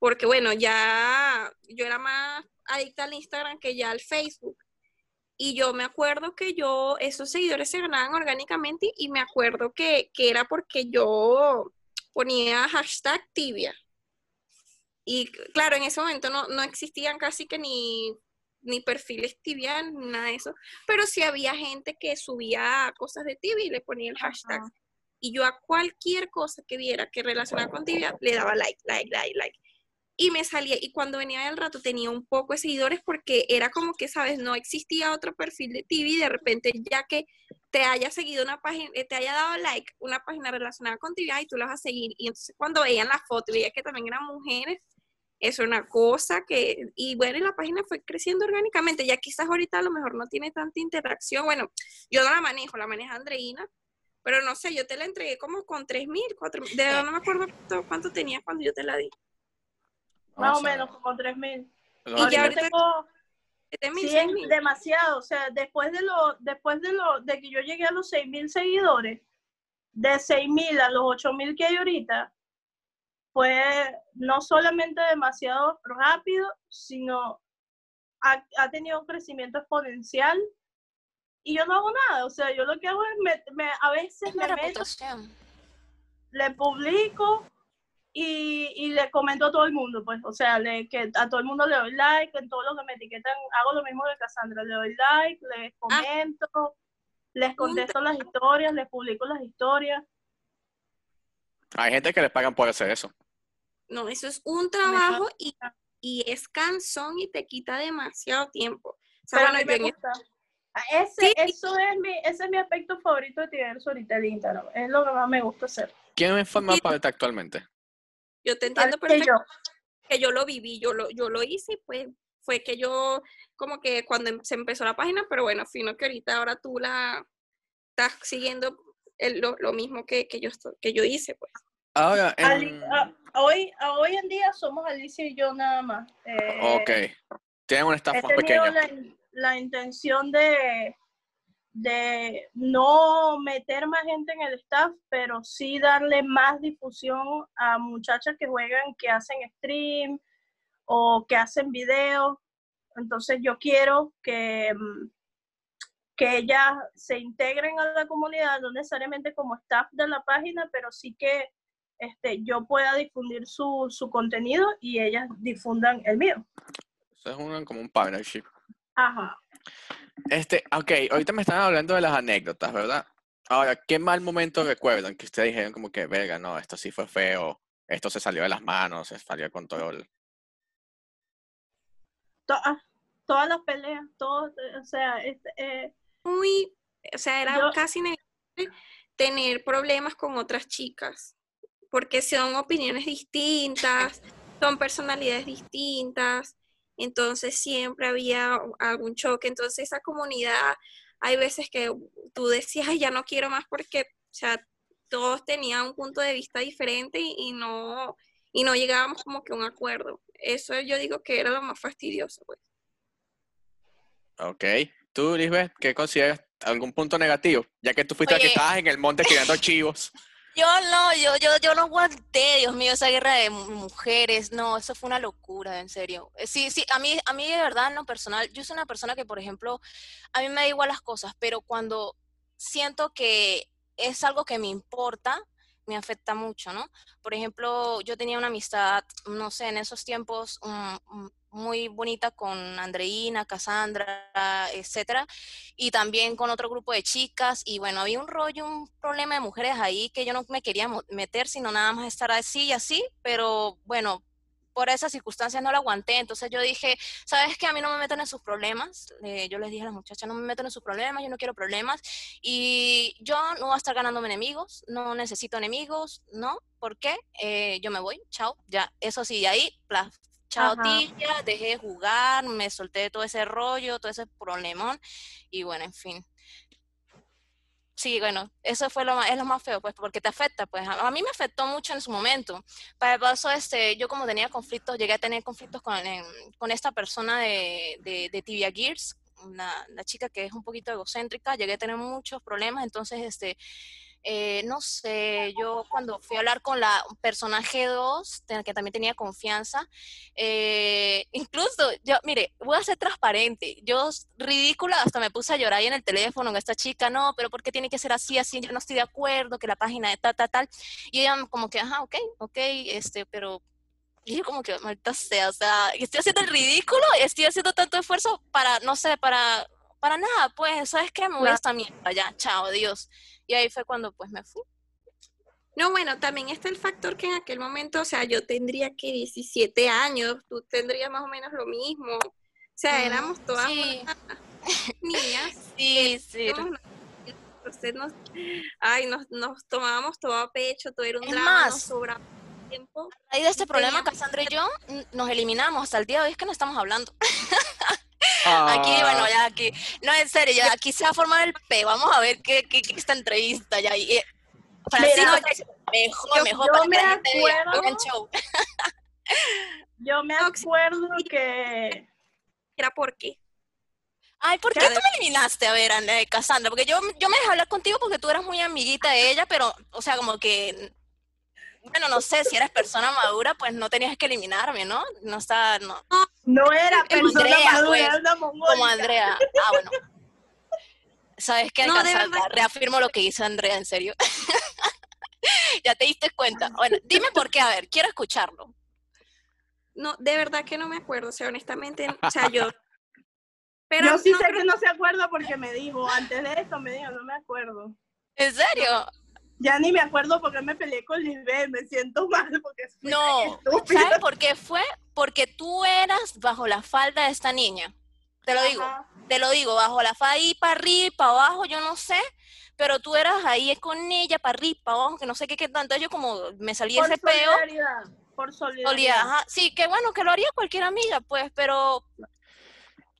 porque, bueno, ya yo era más adicta al Instagram que ya al Facebook. Y yo me acuerdo que yo, esos seguidores se ganaban orgánicamente y me acuerdo que, que era porque yo ponía hashtag tibia. Y claro, en ese momento no, no existían casi que ni ni perfiles tibianos, ni nada de eso, pero sí había gente que subía cosas de tibia y le ponía el hashtag. Y yo a cualquier cosa que viera que relacionara con tibia, le daba like, like, like, like. Y me salía, y cuando venía del rato tenía un poco de seguidores porque era como que, sabes, no existía otro perfil de tibia y de repente ya que te haya seguido una página, te haya dado like una página relacionada con tibia y tú la vas a seguir. Y entonces cuando veían la foto, veía que también eran mujeres, es una cosa que, y bueno, y la página fue creciendo orgánicamente, ya quizás ahorita a lo mejor no tiene tanta interacción, bueno, yo no la manejo, la maneja Andreina, pero no sé, yo te la entregué como con 3.000, 4.000, de verdad no me acuerdo cuánto, cuánto tenía cuando yo te la di. Más o menos, como 3.000. Y ya ahorita tengo... Sí, es demasiado, o sea, después de lo, después de lo, de que yo llegué a los 6.000 seguidores, de 6.000 a los 8.000 que hay ahorita, fue no solamente demasiado rápido, sino ha, tenido un crecimiento exponencial y yo no hago nada, o sea, yo lo que hago es, me, a veces le meto, le publico y, y, le comento a todo el mundo, pues, o sea, le, que a todo el mundo le doy like, en todo lo que me etiquetan, hago lo mismo de Cassandra, le doy like, les ah. comento, les contesto las historias, les publico las historias. Hay gente que les pagan por hacer eso. No, eso es un trabajo y, y, es cansón y te quita demasiado tiempo. Pero me gusta. Ah, ese, eso es mi, ese es mi aspecto favorito de Tiverso ahorita el Instagram. Es lo que más me gusta hacer. ¿Quién me forma parte actualmente? Yo te entiendo perfectamente. que yo lo viví, yo lo, yo lo hice y pues fue que yo, como que cuando em, se empezó la página, pero bueno, fino que ahorita ahora tú la estás siguiendo lo, lo, mismo que, que, yo, que yo hice, pues. Ahora, en... hoy, hoy en día somos Alicia y yo nada más. Eh, ok. Tienen un staff más pequeño. La, la intención de, de no meter más gente en el staff, pero sí darle más difusión a muchachas que juegan, que hacen stream o que hacen videos. Entonces yo quiero que, mm, que ellas se integren a la comunidad, no necesariamente como staff de la página, pero sí que este, yo pueda difundir su, su contenido y ellas difundan el mío. Eso es un, como un partnership. Ajá. Este, ok, ahorita me están hablando de las anécdotas, ¿verdad? Ahora, ¿qué mal momento recuerdan que ustedes dijeron como que, verga, no, esto sí fue feo, esto se salió de las manos, se salió de control? Ah, todas las peleas, todo, o sea, este, eh, muy, o sea, era casi inevitable tener problemas con otras chicas, porque son opiniones distintas, son personalidades distintas, entonces siempre había algún choque, entonces esa comunidad, hay veces que tú decías, ya no quiero más porque, o sea, todos tenían un punto de vista diferente y, no, y no llegábamos como que a un acuerdo. Eso yo digo que era lo más fastidioso, pues. Ok. ¿Tú, Lisbeth, qué consideras algún punto negativo? Ya que tú fuiste la que estabas en el monte tirando chivos. Yo no, yo, yo, yo no aguanté, Dios mío, esa guerra de mujeres, no, eso fue una locura, en serio. Eh, sí, sí, a mí, a mí de verdad, en lo personal, yo soy una persona que, por ejemplo, a mí me da igual las cosas, pero cuando siento que es algo que me importa, me afecta mucho, ¿no? Por ejemplo, yo tenía una amistad, no sé, en esos tiempos muy bonita con Andreina, Cassandra, etcétera, y también con otro grupo de chicas, y bueno, había un rollo, un problema de mujeres ahí que yo no me quería meter, sino nada más estar así y así, pero bueno, por esas circunstancias no lo aguanté. Entonces yo dije, ¿sabes qué? A mí no me meten en sus problemas. Eh, yo les dije a las muchachas, no me metan en sus problemas, yo no quiero problemas. Y yo no voy a estar ganándome enemigos, no necesito enemigos, ¿no? ¿Por qué? Eh, yo me voy, chao, ya. Eso sí, ahí, chao tía, dejé de jugar, me solté de todo ese rollo, todo ese problemón. Y bueno, en fin sí, bueno, eso fue lo más, es lo más feo, pues, porque te afecta, pues, a, mí me afectó mucho en su momento. Para el paso, este, yo como tenía conflictos, llegué a tener conflictos con, con esta persona de, de, de Tibia Gears, una, la chica que es un poquito egocéntrica, llegué a tener muchos problemas, entonces, este, eh, no sé, yo cuando fui a hablar con la personaje 2, que también tenía confianza, eh, incluso, yo, mire, voy a ser transparente, yo ridícula, hasta me puse a llorar ahí en el teléfono con esta chica, no, pero ¿por qué tiene que ser así, así? Yo no estoy de acuerdo, que la página de tal, tal, tal, y ella como que, ajá, ok, ok, este, pero y yo como que, maldita sea, o sea, estoy haciendo el ridículo, estoy haciendo tanto esfuerzo para, no sé, para, para nada, pues, ¿sabes qué? Me voy a esta mierda, ya, chao, adiós. Y ahí fue cuando pues me fui. No, bueno, también está el factor que en aquel momento, o sea, yo tendría que 17 años, tú tendrías más o menos lo mismo. O sea, éramos todas niñas. Sí, sí. Entonces nos, ay, nos, nos tomábamos todo a pecho, todo era un es drama, más, nos tiempo. A raíz de este problema, Cassandra y yo nos eliminamos hasta el día de hoy es que no estamos hablando. Aquí, bueno, ya aquí. No, en serio, ya aquí se va a formar el P. Vamos a ver qué, qué, qué esta entrevista ya. Y, eh, mejor, mejor yo para me acuerdo, show. Yo me acuerdo que. ¿Era por qué? Ay, ¿por qué tú me eliminaste? A ver, Cassandra, porque yo, yo me dejé hablar contigo porque tú eras muy amiguita de ella, pero, o sea, como que bueno, no sé, si eres persona madura, pues no tenías que eliminarme, ¿no? No está, no. No era persona madura, pues, Como Andrea. Ah, bueno. ¿Sabes qué? No, reafirmo lo que dice Andrea, en serio. ya te diste cuenta. Bueno, dime por qué, a ver, quiero escucharlo. No, de verdad que no me acuerdo, o sea, honestamente, o sea, yo... Pero yo sí sé que no se acuerda porque me dijo, antes de esto me dijo, no me acuerdo. ¿En serio? Ya ni me acuerdo por qué me peleé con Lisbeth, me siento mal porque No, ¿sabes por qué fue? Porque tú eras bajo la falda de esta niña. Te lo digo, te lo digo, bajo la falda y para arriba y para abajo, yo no sé, pero tú eras ahí con ella para arriba, para abajo, que no sé qué, qué tanto. Yo como me salí ese peo. por solidaridad. ajá. Sí, que bueno, que lo haría cualquier amiga, pues, pero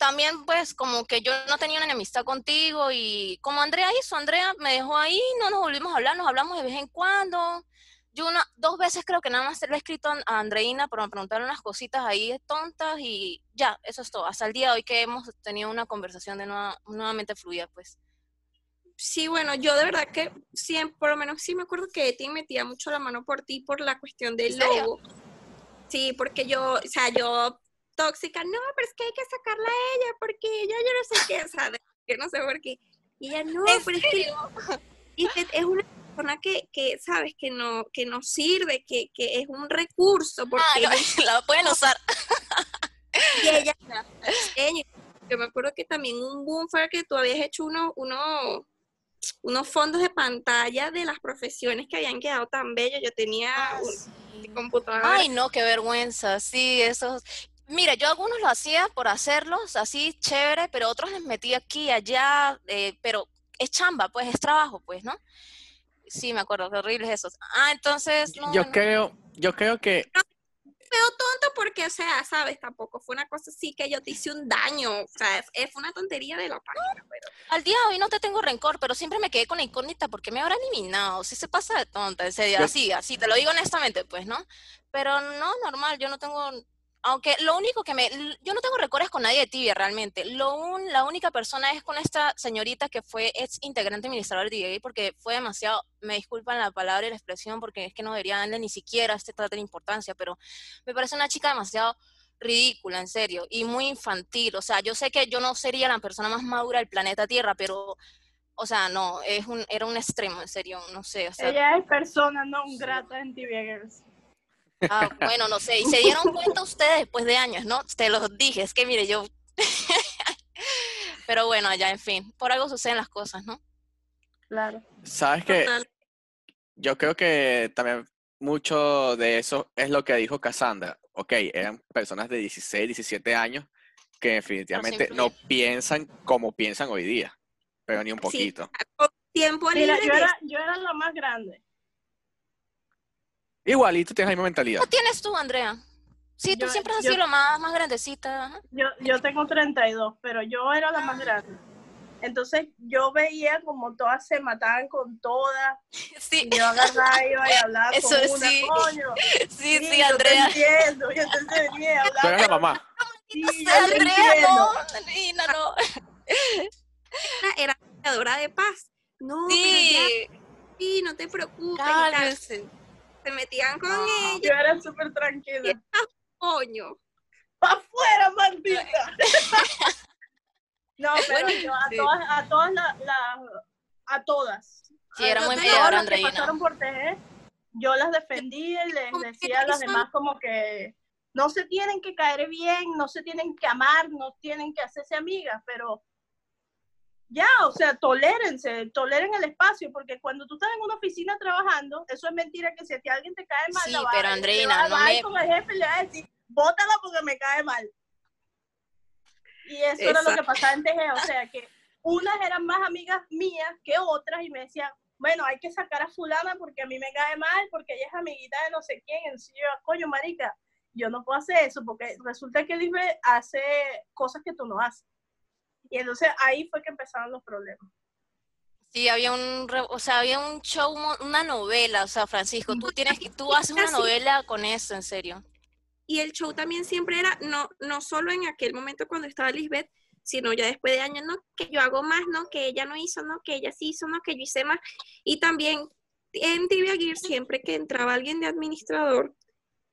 también, pues, como que yo no tenía una enemistad contigo y como Andrea hizo, Andrea me dejó ahí, no nos volvimos a hablar, nos hablamos de vez en cuando. Yo una, dos veces creo que nada más le he escrito a Andreina para preguntar unas cositas ahí tontas y ya, eso es todo. Hasta el día de hoy que hemos tenido una conversación de nueva- nuevamente fluida, pues. Sí, bueno, yo de verdad que siempre, por lo menos sí me acuerdo que Eti metía mucho la mano por ti por la cuestión del logo. Sí, porque yo, o sea, yo tóxica, no, pero es que hay que sacarla a ella porque ella yo no sé qué, de- que no sé por qué. Y ella, no, ¿En pero es que, es que es una persona que, que, sabes, que no, que no sirve, que, que es un recurso, porque Ah, ella la pueden usar. y ella. Yo me acuerdo que también un boom fue que tú habías hecho uno, uno, unos fondos de pantalla de las profesiones que habían quedado tan bellos. Yo tenía un computador. Ay, no, qué vergüenza. Sí, esos. Mira, yo algunos lo hacía por hacerlos así chévere, pero otros les metí aquí y allá, eh, pero es chamba, pues es trabajo, pues, ¿no? Sí, me acuerdo, qué horribles esos. Ah, entonces, no, Yo no. creo, yo creo que Feo tonto porque, o sea, sabes, tampoco fue una cosa así que yo te hice un daño. O sea, es- fue una tontería de la página. Pero... Al día de hoy no te tengo rencor, pero siempre me quedé con la incógnita porque me habrá eliminado. Si se pasa de tonta, en serio, Yo- así, así, te lo digo honestamente, pues, ¿no? Pero no, normal, yo no tengo, aunque lo único que me, yo no tengo rencores con nadie de tibia realmente. Lo un, la única persona es con esta señorita que fue ex integrante administrador de DA porque fue demasiado, me disculpan la palabra y la expresión porque es que no debería darle ni siquiera este trato de importancia, pero me parece una chica demasiado ridícula, en serio, y muy infantil. O sea, yo sé que yo no sería la persona más madura del planeta Tierra, pero, o sea, no, es un, era un extremo, en serio, no sé. O sea, Ella es persona no grata en TV Girls. Ah, bueno, no sé. Y se dieron cuenta ustedes después de años, ¿no? Te los dije, es que mire, yo. pero bueno, ya, en fin, por algo suceden las cosas, ¿no? Claro. sabes que yo creo que también mucho de eso es lo que dijo Cassandra. Ok, eran personas de 16, 17 años que definitivamente no piensan como piensan hoy día, pero ni un poquito. Tiempo Mira, libre. yo era, yo era la más grande. Igualito tienes la misma mentalidad. ¿Qué tienes tú, Andrea? Sí, tú Yo- siempre has yo- sido la más, más grandecita. ajá. Yo, yo tengo 32, pero yo era la más grande. Entonces yo veía como todas se mataban con todas. Sí, Y yo agarraba iba y hablaba Eso con una, sí. coño. sí, sí, yo Andrea. te entiendo, yo te y Tú eres la mamá. Sí, Sí, yo Andrea, no, Andreina, no. Era creadora de paz. No, pero ya, Sí, sí, no te preocupes. y cálmese. Se metían con No. ella, Yo era súper tranquila. coño. ¡Pa' afuera, maldita! No, pero Bueno, yo a sí. todas, a todas la, la- a todas. Sí, era muy las que Andreina. pasaron por TG, yo las defendía y les decía a las demás como que no se tienen que caer bien, no se tienen que amar, no tienen que hacerse amigas, pero ya, o sea, tolérense, toleren el espacio, porque cuando tú estás en una oficina trabajando, eso es mentira que si a ti alguien te cae mal, Sí, la pero Andreina, no me- con el jefe y le vas a decir, bótala porque me cae mal. Y eso era lo que pasaba en TG, o sea, que unas eran más amigas mías que otras y me decían, bueno, hay que sacar a fulana porque a mí me cae mal, porque ella es amiguita de no sé quién, en serio, coño, marica, yo no puedo hacer eso porque resulta que Lisbeth hace cosas que tú no haces. Y entonces ahí fue que empezaron los problemas. Sí, había un, re- o sea, había un show, una novela, o sea, Francisco, tú tienes que, tú haces una Casi. novela con eso, en serio. Y el show también siempre era, no, no solo en aquel momento cuando estaba Lisbeth, sino ya después de años, no, que yo hago más, no, que ella no hizo, no, que ella sí hizo, no, que yo hice más. Y también en Trivia Gear, siempre que entraba alguien de administrador,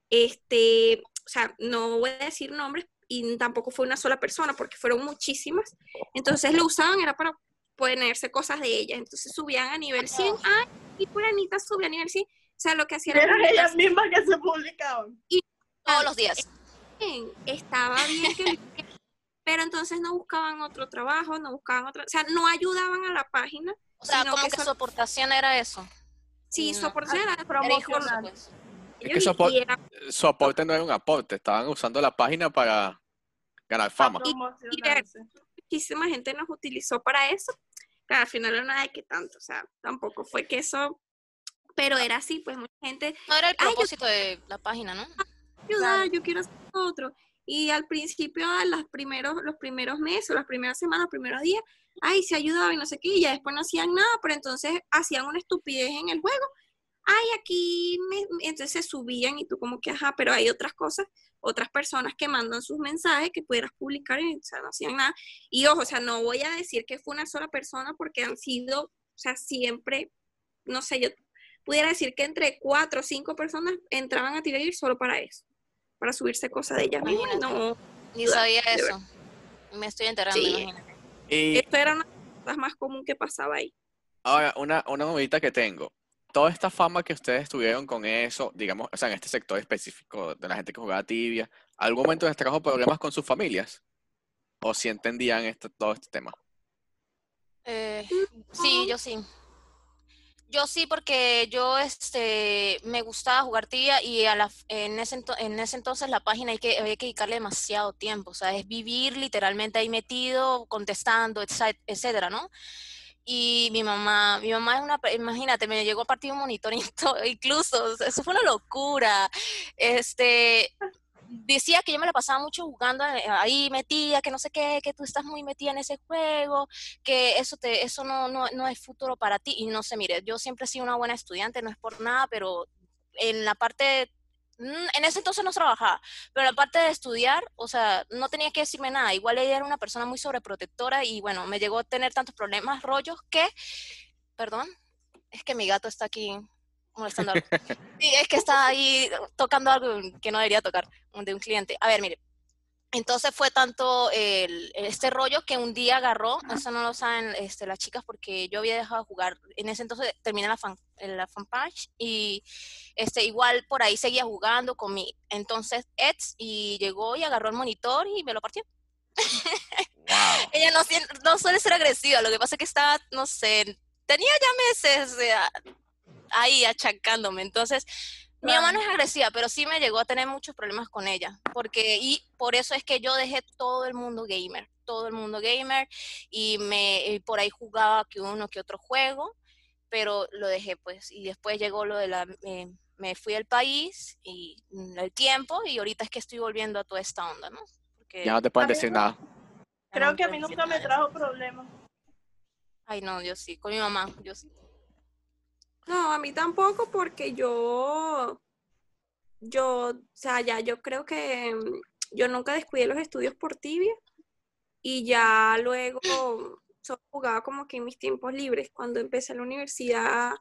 este, o sea, no voy a decir nombres, y tampoco fue una sola persona, porque fueron muchísimas. Entonces lo usaban, era para ponerse cosas de ella. Entonces subían a nivel 100, ay, y fulanita sube a nivel 100. O sea, lo que hacían Eran era ellas mismas que se publicaban. Todos los días. bien, estaba bien que pero entonces no buscaban otro trabajo, no buscaban otro, o sea, no ayudaban a la página, O sea, sino como que que su aportación era eso. sí, no. su aportación era Era Promocionar. injusto, pues. Es que su, y- apor- y era- su aporte no era un aporte, estaban usando la página para ganar fama. Para promocionarse. muchísima gente nos utilizó para eso, pero al final no nada de que tanto, o sea, tampoco fue que eso pero era así, pues mucha gente, No era el Ay, yo- propósito de la página, ¿no? ayudar, yo quiero hacer otro. Y al principio, los primeros, los primeros meses, las primeras semanas, los primeros días, ay, se ayudaba y no sé qué, y ya después no hacían nada, pero entonces hacían una estupidez en el juego. Ay, aquí, me, entonces se subían y tú como que, ajá, pero hay otras cosas, otras personas que mandan sus mensajes que pudieras publicar y o sea, no hacían nada. Y ojo, o sea, no voy a decir que fue una sola persona porque han sido, o sea, siempre, no sé, yo pudiera decir que entre cuatro o cinco personas entraban a Tibeir solo para eso, para subirse cosas de ellas mismas. No, Ni sabía eso. Me estoy enterando, Sí. imagínate. Y esto era una de las cosas más común que pasaba ahí. ahora, una, una que tengo. Toda esta fama que ustedes tuvieron con eso, digamos, o sea, en este sector específico de la gente que jugaba tibia, ¿algún momento les trajo problemas con sus familias? ¿O si entendían esto, todo este tema? Eh, sí, yo sí. Yo sí, porque yo este, me gustaba jugar tibia y en, ese ento- en ese entonces la página hay que, había que dedicarle demasiado tiempo, o sea, es vivir literalmente ahí metido, contestando, etcétera, ¿no? Y mi mamá, mi mamá es una, imagínate, me llegó a partir un monitor incluso, eso fue una locura. Este, decía que yo me la pasaba mucho jugando eh, ahí metida, que no sé qué, que tú estás muy metida en ese juego, que eso te, eso no, no, no es futuro para ti. Y no sé, mire, yo siempre he sido una buena estudiante, no es por nada, pero en la parte, en ese entonces no trabajaba, pero la parte de estudiar, o sea, no tenía que decirme nada. Igual ella era una persona muy sobreprotectora y bueno, me llegó a tener tantos problemas, rollos, que, perdón, es que mi gato está aquí molestando algo. Sí, es que está ahí tocando algo que no debería tocar, de un cliente. A ver, mire. Entonces fue tanto el, este rollo que un día agarró, eso no lo saben este, las chicas porque yo había dejado de jugar, en ese entonces terminé la fan, la fanpage y este, igual por ahí seguía jugando con mi entonces ex y llegó y agarró el monitor y me lo partió. ¡Wow! Ella no, no suele ser agresiva, lo que pasa es que estaba, no sé, tenía ya meses eh, ahí achacándome. Entonces, mi mamá no es agresiva, pero sí me llegó a tener muchos problemas con ella. Porque, y por eso es que yo dejé todo el mundo gamer, todo el mundo gamer, y me y por ahí jugaba que uno que otro juego, pero lo dejé pues. Y después llegó lo de la eh, me fui del país y el tiempo, y ahorita es que estoy volviendo a toda esta onda, ¿no? Porque Ya no te pueden decir no- nada. Creo no que a mí nunca me trajo problemas. Ay, no, yo sí, con mi mamá, yo sí. No, a mí tampoco porque yo, yo, o sea, ya yo creo que mm, yo nunca descuidé los estudios por tibia y ya luego solo jugaba como que en mis tiempos libres. Cuando empecé la universidad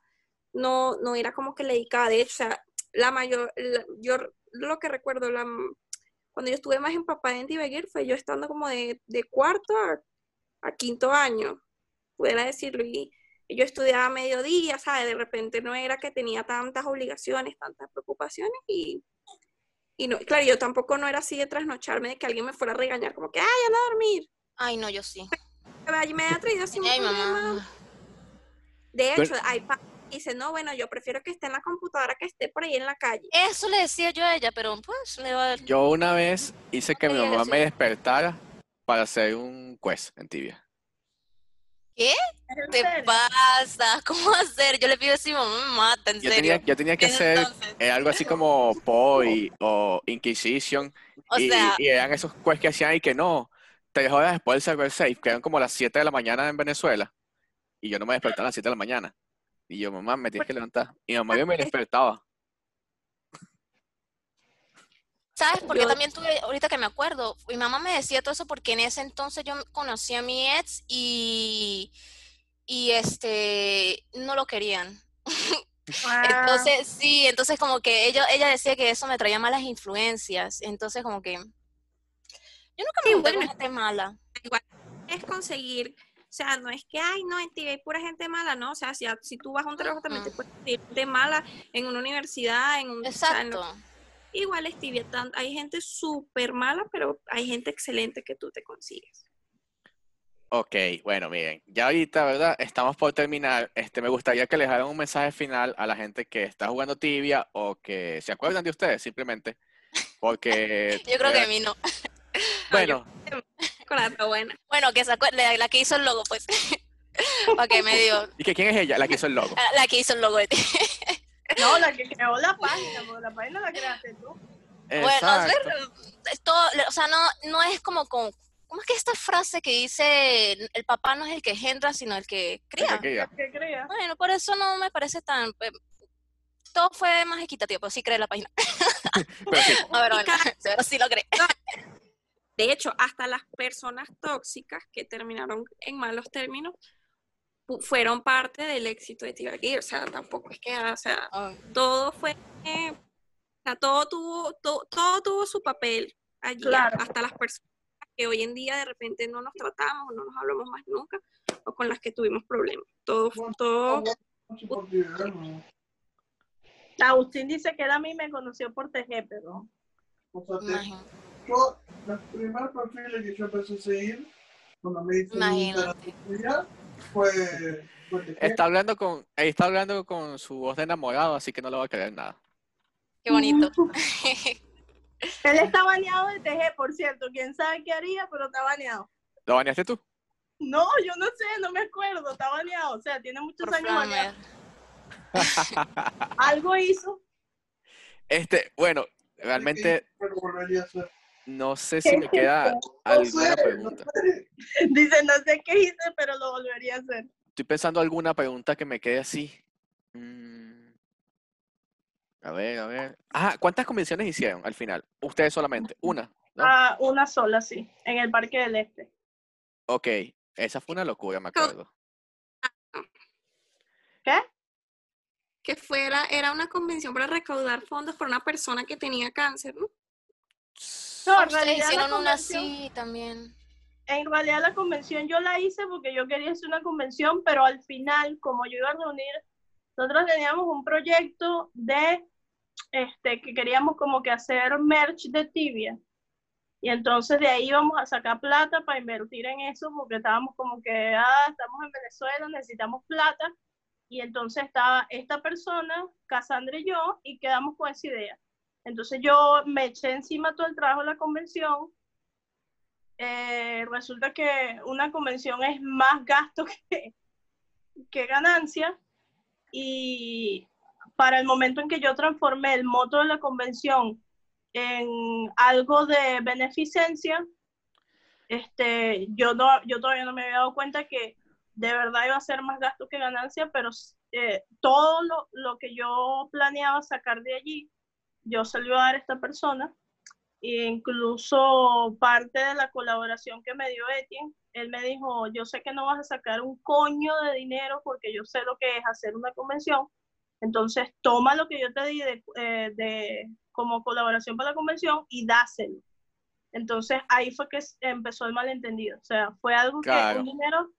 no, no era como que le dedicaba, de o sea, la mayor, la- yo lo que recuerdo, la, cuando yo estuve más empapada en Tibeguer fue yo estando como de, de cuarto a, a quinto año, pudiera decirlo, y yo estudiaba a mediodía, ¿sabes? De repente no era que tenía tantas obligaciones, tantas preocupaciones, y, y no, claro, yo tampoco no era así de trasnocharme, de que alguien me fuera a regañar, como que, ay, anda a dormir, Ay, no, yo sí. me ha traído así un Ay, mamá. De hecho, hay dice, no, bueno, yo prefiero que esté en la computadora que esté por ahí en la calle. Eso le decía yo a ella, pero pues le va Yo una vez hice que mi mamá me despertara para hacer un quest en tibia. ¿Qué ¿En te pasa? ¿Cómo hacer? Yo le pido así, mamá me mata, en Yo serio. tenía, yo tenía que hacer entonces. eh, algo así como POI o Inquisition. O y, sea, y eran esos quests que hacían y que no, tres horas después del server safe, que eran como las 7 de la mañana en Venezuela. Y yo no me despertaba a las 7 de la mañana. Y yo, mamá, me tienes que levantar. Y mi mamá bien me despertaba. ¿Sabes? Porque Yo- también tuve, ahorita que me acuerdo, mi mamá me decía todo eso porque en ese entonces yo conocí a mi ex y, y este, no lo querían. Entonces, sí, entonces como que ella, ella decía que eso me traía malas influencias. Entonces como que yo nunca me Sí, junté con bueno. gente mala. Es conseguir, o sea, no es que, ay, no, en ti hay pura gente mala, ¿no? O sea, si, si tú vas a un trabajo también te puedes conseguir gente mala en una universidad, en un... o sea, en lo- Exacto. Igual es tibia, hay gente súper mala, pero hay gente excelente que tú te consigues. Ok, bueno, miren, ya ahorita, ¿verdad? Estamos por terminar. Este, me gustaría que les dieran un mensaje final a la gente que está jugando tibia o que se acuerdan de ustedes, simplemente. Porque, Yo creo que a mí no. bueno, Con la otra buena. Bueno, que se acuer- la, la que hizo el logo, pues. ok, me dio. ¿y que quién es ella? La que hizo el logo. La, la que hizo el logo de ti. No, la que creó la página, porque la página la creaste tú. Bueno, Exacto. esto, o sea, no, no es como con, ¿cómo es que esta frase que dice el papá no es el que engendra, sino el que cría? Que ya. ¿Qué creas? Bueno, por eso no me parece tan, eh, todo fue más equitativo, pero sí creé la página. Pero sí, A ver, bueno, pero sí lo creé. De hecho, hasta las personas tóxicas que terminaron en malos términos fueron parte del éxito de Tiva Gear. O sea, tampoco es que, o sea, todo fue, eh, o sea, todo tuvo, to- todo tuvo su papel allí. Claro. Hasta las personas que hoy en día de repente no nos tratamos, no nos hablamos más nunca, o con las que tuvimos problemas. Todo, todo, Agustín dice que él a mí me conoció por TG, pero Imagínate. Yo, los primeros perfiles que yo empecé a seguir, cuando me hice Imagínate. Fue TG. está hablando con, ahí está hablando con su voz de enamorado, así que no le voy a creer nada. Qué bonito. él está baneado de TG, por cierto. Quién sabe qué haría, pero está baneado. ¿Lo baneaste tú? No, yo no sé, no me acuerdo. Está baneado. O sea, tiene muchos Por años baneado. Algo hizo. Este, bueno, realmente Pero volvería a hacer. No sé si me queda alguna pregunta. Dice, no sé qué hice, pero lo volvería a hacer. Estoy pensando alguna pregunta que me quede así. Mm. A ver, a ver. Ah, ¿cuántas convenciones hicieron al final? Ustedes solamente. Una. ¿no? Ah, una sola, sí, en el Parque del Este. Ok. Esa fue una locura, me acuerdo. ¿Qué? que fuera, era una convención para recaudar fondos por una persona que tenía cáncer, ¿no? No, en realidad, hicieron una así también. en realidad la convención yo la hice porque yo quería hacer una convención, pero al final, como yo iba a reunir, nosotros teníamos un proyecto de, este, que queríamos como que hacer merch de tibia. Y entonces de ahí íbamos a sacar plata para invertir en eso, porque estábamos como que, ah, estamos en Venezuela, necesitamos plata. Y entonces estaba esta persona, Cassandra y yo, y quedamos con esa idea. Entonces yo me eché encima todo el trabajo de la convención, eh, resulta que una convención es más gasto que, que ganancia. Y para el momento en que yo transformé el moto de la convención en algo de beneficencia, este, yo, no, yo todavía no me había dado cuenta que de verdad iba a ser más gasto que ganancia, pero eh, todo lo, lo que yo planeaba sacar de allí, yo iba a dar a esta persona e incluso parte de la colaboración que me dio Etienne, él me dijo, yo sé que no vas a sacar un coño de dinero porque yo sé lo que es hacer una convención, entonces toma lo que yo te di de, eh, de- como colaboración para la convención y dáselo. Entonces ahí fue que empezó el malentendido, o sea, fue algo Claro. que un dinero,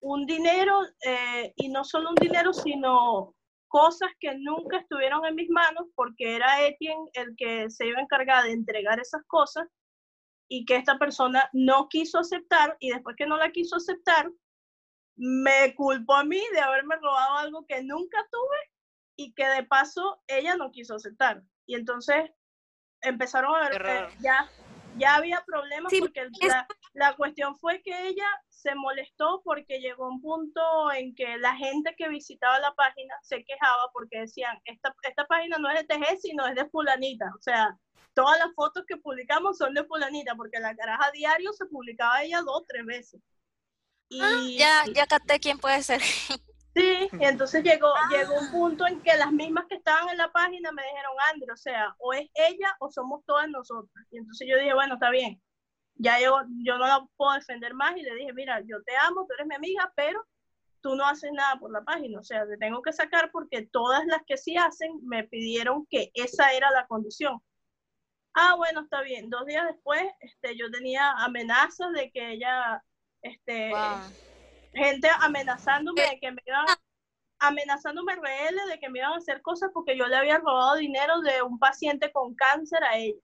un dinero eh, y no solo un dinero, sino cosas que nunca estuvieron en mis manos porque era Etienne el que se iba a encargar de entregar esas cosas y que esta persona no quiso aceptar y después que no la quiso aceptar, me culpó a mí de haberme robado algo que nunca tuve y que de paso ella no quiso aceptar. Y entonces empezaron a ver, eh, ya, ya había problemas Sí, porque es- la, la cuestión fue que ella se molestó porque llegó un punto en que la gente que visitaba la página se quejaba porque decían, esta, esta página no es de TG, sino es de fulanita. O sea, todas las fotos que publicamos son de fulanita, porque la caraja diario se publicaba ella dos, tres veces. Y, Ah, Ya, ya capté quién puede ser. Sí, y entonces llegó, llegó un punto en que las mismas que estaban en la página me dijeron, André, o sea, o es ella o somos todas nosotras. Y entonces yo dije, bueno, está bien. Ya yo, yo no la puedo defender más y le dije, mira, yo te amo, tú eres mi amiga, pero tú no haces nada por la página. O sea, te tengo que sacar porque todas las que sí hacen me pidieron que esa era la condición. Ah, bueno, está bien. Dos días después, este, yo tenía amenazas de que ella, este. Gente amenazándome de que me iban amenazándome RL de que me iban a hacer cosas porque yo le había robado dinero de un paciente con cáncer a ella.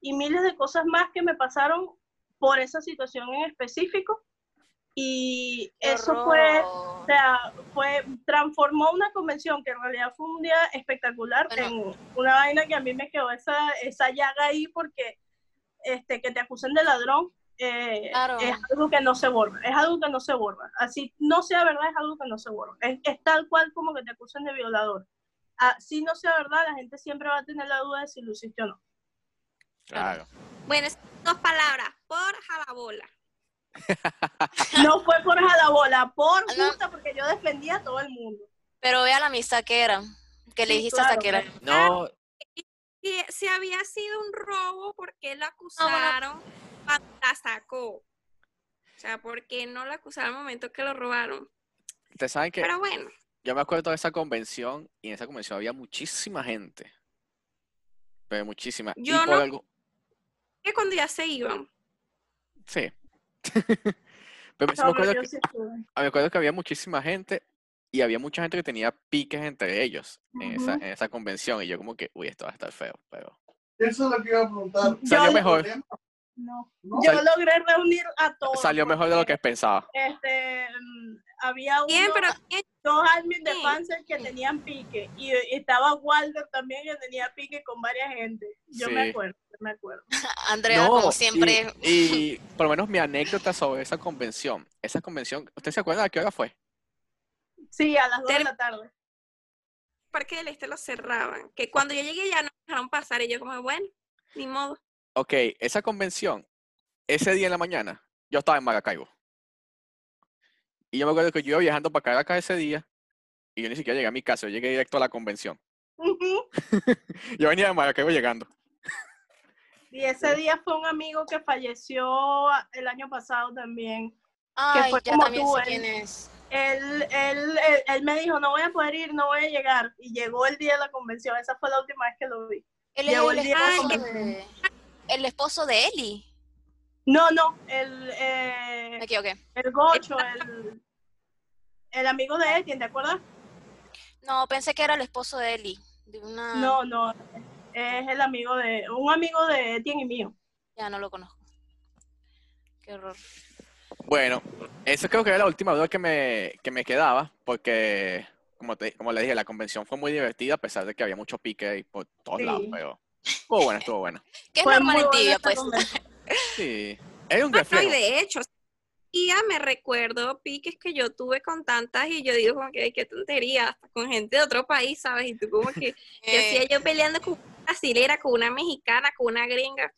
Y miles de cosas más que me pasaron por esa situación en específico. Y eso fue o sea, fue, transformó una convención que en realidad fue un día espectacular Bueno. en una vaina que a mí me quedó esa, esa llaga ahí porque este, que te acusen de ladrón eh, Claro. es algo que no se borra, es algo que no se borra. Así no sea verdad, es algo que no se borra. Es, es tal cual como que te acusen de violador. así no sea verdad, la gente siempre va a tener la duda de si lo hiciste o no. Claro. Bueno, dos palabras, por jalabola. No fue por jalabola, por justa, porque yo defendía a todo el mundo. Pero vea la amistad que era, que le Sí, dijiste claro, hasta que era. No, Si, si había sido un robo, ¿por qué la acusaron cuando la sacó? O sea, ¿por qué no la acusaron al momento que lo robaron? ustedes saben que Pero bueno, yo me acuerdo de esa convención y en esa convención había muchísima gente. Pero muchísima. Y Yo por no- algo, que cuando ya se iban. sí. Pero me No, acuerdo que, sí estuve. me acuerdo que había muchísima gente y había mucha gente que tenía piques entre ellos en, esa, en esa convención y yo como que, uy, esto va a estar feo, pero Eso es lo que iba a preguntar. Salió Yo- mejor. No. ¿No? Yo Sal- logré reunir a todos. salió mejor de lo que pensaba. Este, mm, había uno- pero ¿quién? dos admins de fans que tenían pique y y estaba Walter también que tenía pique con varias gente. Yo me acuerdo, yo me acuerdo. Andrea, No, como siempre, Y, por lo menos mi anécdota sobre esa convención. Esa convención, ¿usted se acuerda a qué hora fue? Sí, a las dos de Ter- la tarde. Parque del Este lo cerraban. Que cuando yo llegué ya no dejaron pasar. Y yo como, bueno, ni modo. Ok, esa convención, ese día en la mañana, yo estaba en Maracaibo. Y yo me acuerdo que yo iba viajando para Caracas ese día y yo ni siquiera llegué a mi casa, yo llegué directo a la convención. Yo venía de Maracaibo llegando. Y ese día fue un amigo que falleció el año pasado también. ay, fue ya como también tú, sé él. quién es. Él, él, él, él me dijo, no voy a poder ir, no voy a llegar. Y llegó el día de la convención. Esa fue la última vez que lo vi. Él Llegó el día de la convención. El esposo de Eli. No, no, el, eh, Me equivoqué. el Gocho, el, el amigo de Etienne, ¿te acuerdas? No, pensé que era el esposo de Eli. De una... No, no, es el amigo de, un amigo de Etienne y mío. Ya no lo conozco. Qué horror. Bueno, esa creo que era la última duda que me, que me quedaba, porque, como, te, como le dije, la convención fue muy divertida, a pesar de que había mucho pique ahí por todos Sí. lados, pero estuvo buena, estuvo buena. Que es Fue normal muy en buena tibia, esa pues. Sí, es un No, y reflejo. de hecho, y ya me recuerdo piques que yo tuve con tantas y yo digo como que "Ay, qué tontería, hasta con gente de otro país, ¿sabes? Y tú como que, ¿qué Eh, hacía yo peleando con una brasilera, con una mexicana, con una gringa?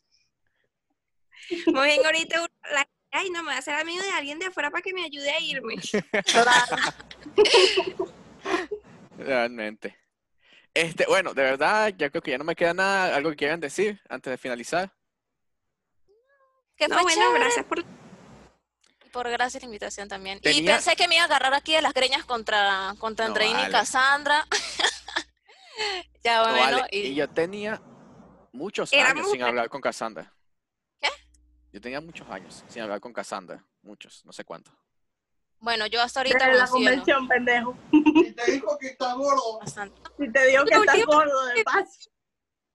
Muy bien, ahorita la, ay, no me voy a hacer amigo de alguien de afuera para que me ayude a irme. Realmente. Este, bueno, de verdad, ya creo que ya no me queda nada, algo que quieran decir antes de finalizar. que No, bueno, chévere. gracias por Y por gracias la invitación también. Y pensé que me iba a agarrar aquí de las greñas contra, contra No Andreina y. Cassandra. ya No bueno, vale, y, Y yo tenía muchos años sin hablar con Cassandra. ¿Qué? Yo tenía muchos años sin hablar con Cassandra. Muchos, no sé cuántos. Bueno, yo hasta ahorita Desde la convención, pendejo. Y te dijo que está gordo. bastante. Y te digo que última- gordo de paz.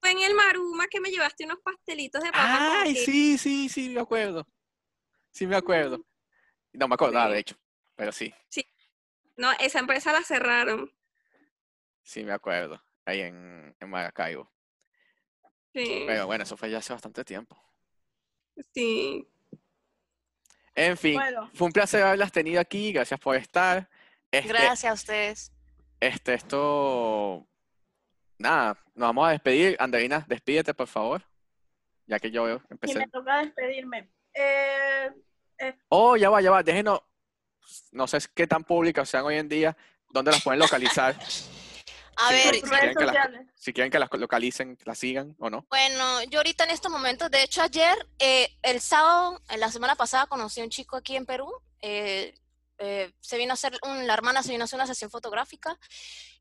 Fue en el Maruma que me llevaste unos pastelitos de papa Ay, sí, sí, sí, me acuerdo. Sí, me acuerdo. No me acordaba, Sí. de hecho, pero sí, No, esa empresa la cerraron. sí me acuerdo. Ahí en, en Maracaibo. Sí, Pero bueno, eso fue ya hace bastante tiempo. sí. En fin, Bueno. fue un placer haberlas tenido aquí. Gracias por estar. Este, Gracias a ustedes. Este, esto. Nada, nos vamos a despedir. Andreina, despídete, por favor. Ya que yo Y empecé. me toca despedirme. Eh, Oh, ya va, ya va. Déjenos. No sé qué tan públicas sean hoy en día. ¿Dónde las pueden localizar? A Sí, ver, redes quieren que las-. Si quieren que las localicen, las sigan o no. Bueno, yo ahorita en estos momentos, de hecho ayer, eh, el sábado, en la semana pasada conocí a un chico aquí en Perú, eh, eh, se vino a hacer, un- la hermana se vino a hacer una sesión fotográfica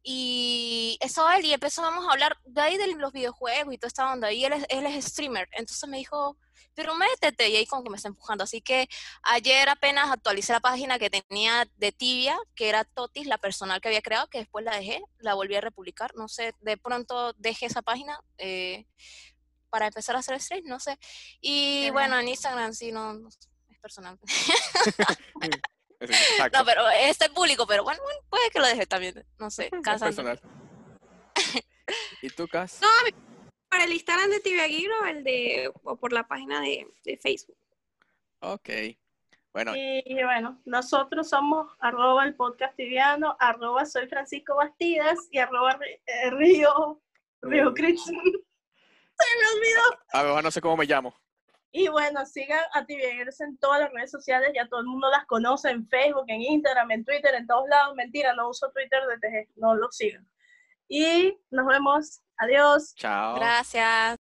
y estaba él y empezamos a hablar de ahí de los videojuegos y toda esta onda y él es, él es streamer, entonces me dijo, pero métete y ahí como que me está empujando, así que ayer apenas actualicé la página que tenía de Tibia, que era Totis, la personal que había creado, que después la dejé, la volví a republicar, no sé, de pronto dejé esa página, eh, para empezar a hacer stream, no sé. Y bueno, en Instagram sí, no, no es personal. Exacto. No, pero este es público, pero bueno, bueno, puede que lo deje también, no sé, Cassandra. personal. ¿Y tú, Cas? No, para el Instagram de Tibia Aguirre o el de o por la página de, de Facebook. Ok. Bueno, Y, bueno, nosotros somos arroba el podcast tibiano, arroba soy Francisco Bastidas y arroba eh, Río, Río Cris. Se me olvidó. a ver, no sé cómo me llamo. Y bueno, sigan a Tibiagers en todas las redes sociales, ya todo el mundo las conoce en Facebook, en Instagram, en Twitter, en todos lados. Mentira, no uso Twitter de TG, no lo sigan. Y nos vemos. Adiós. Chao. Gracias.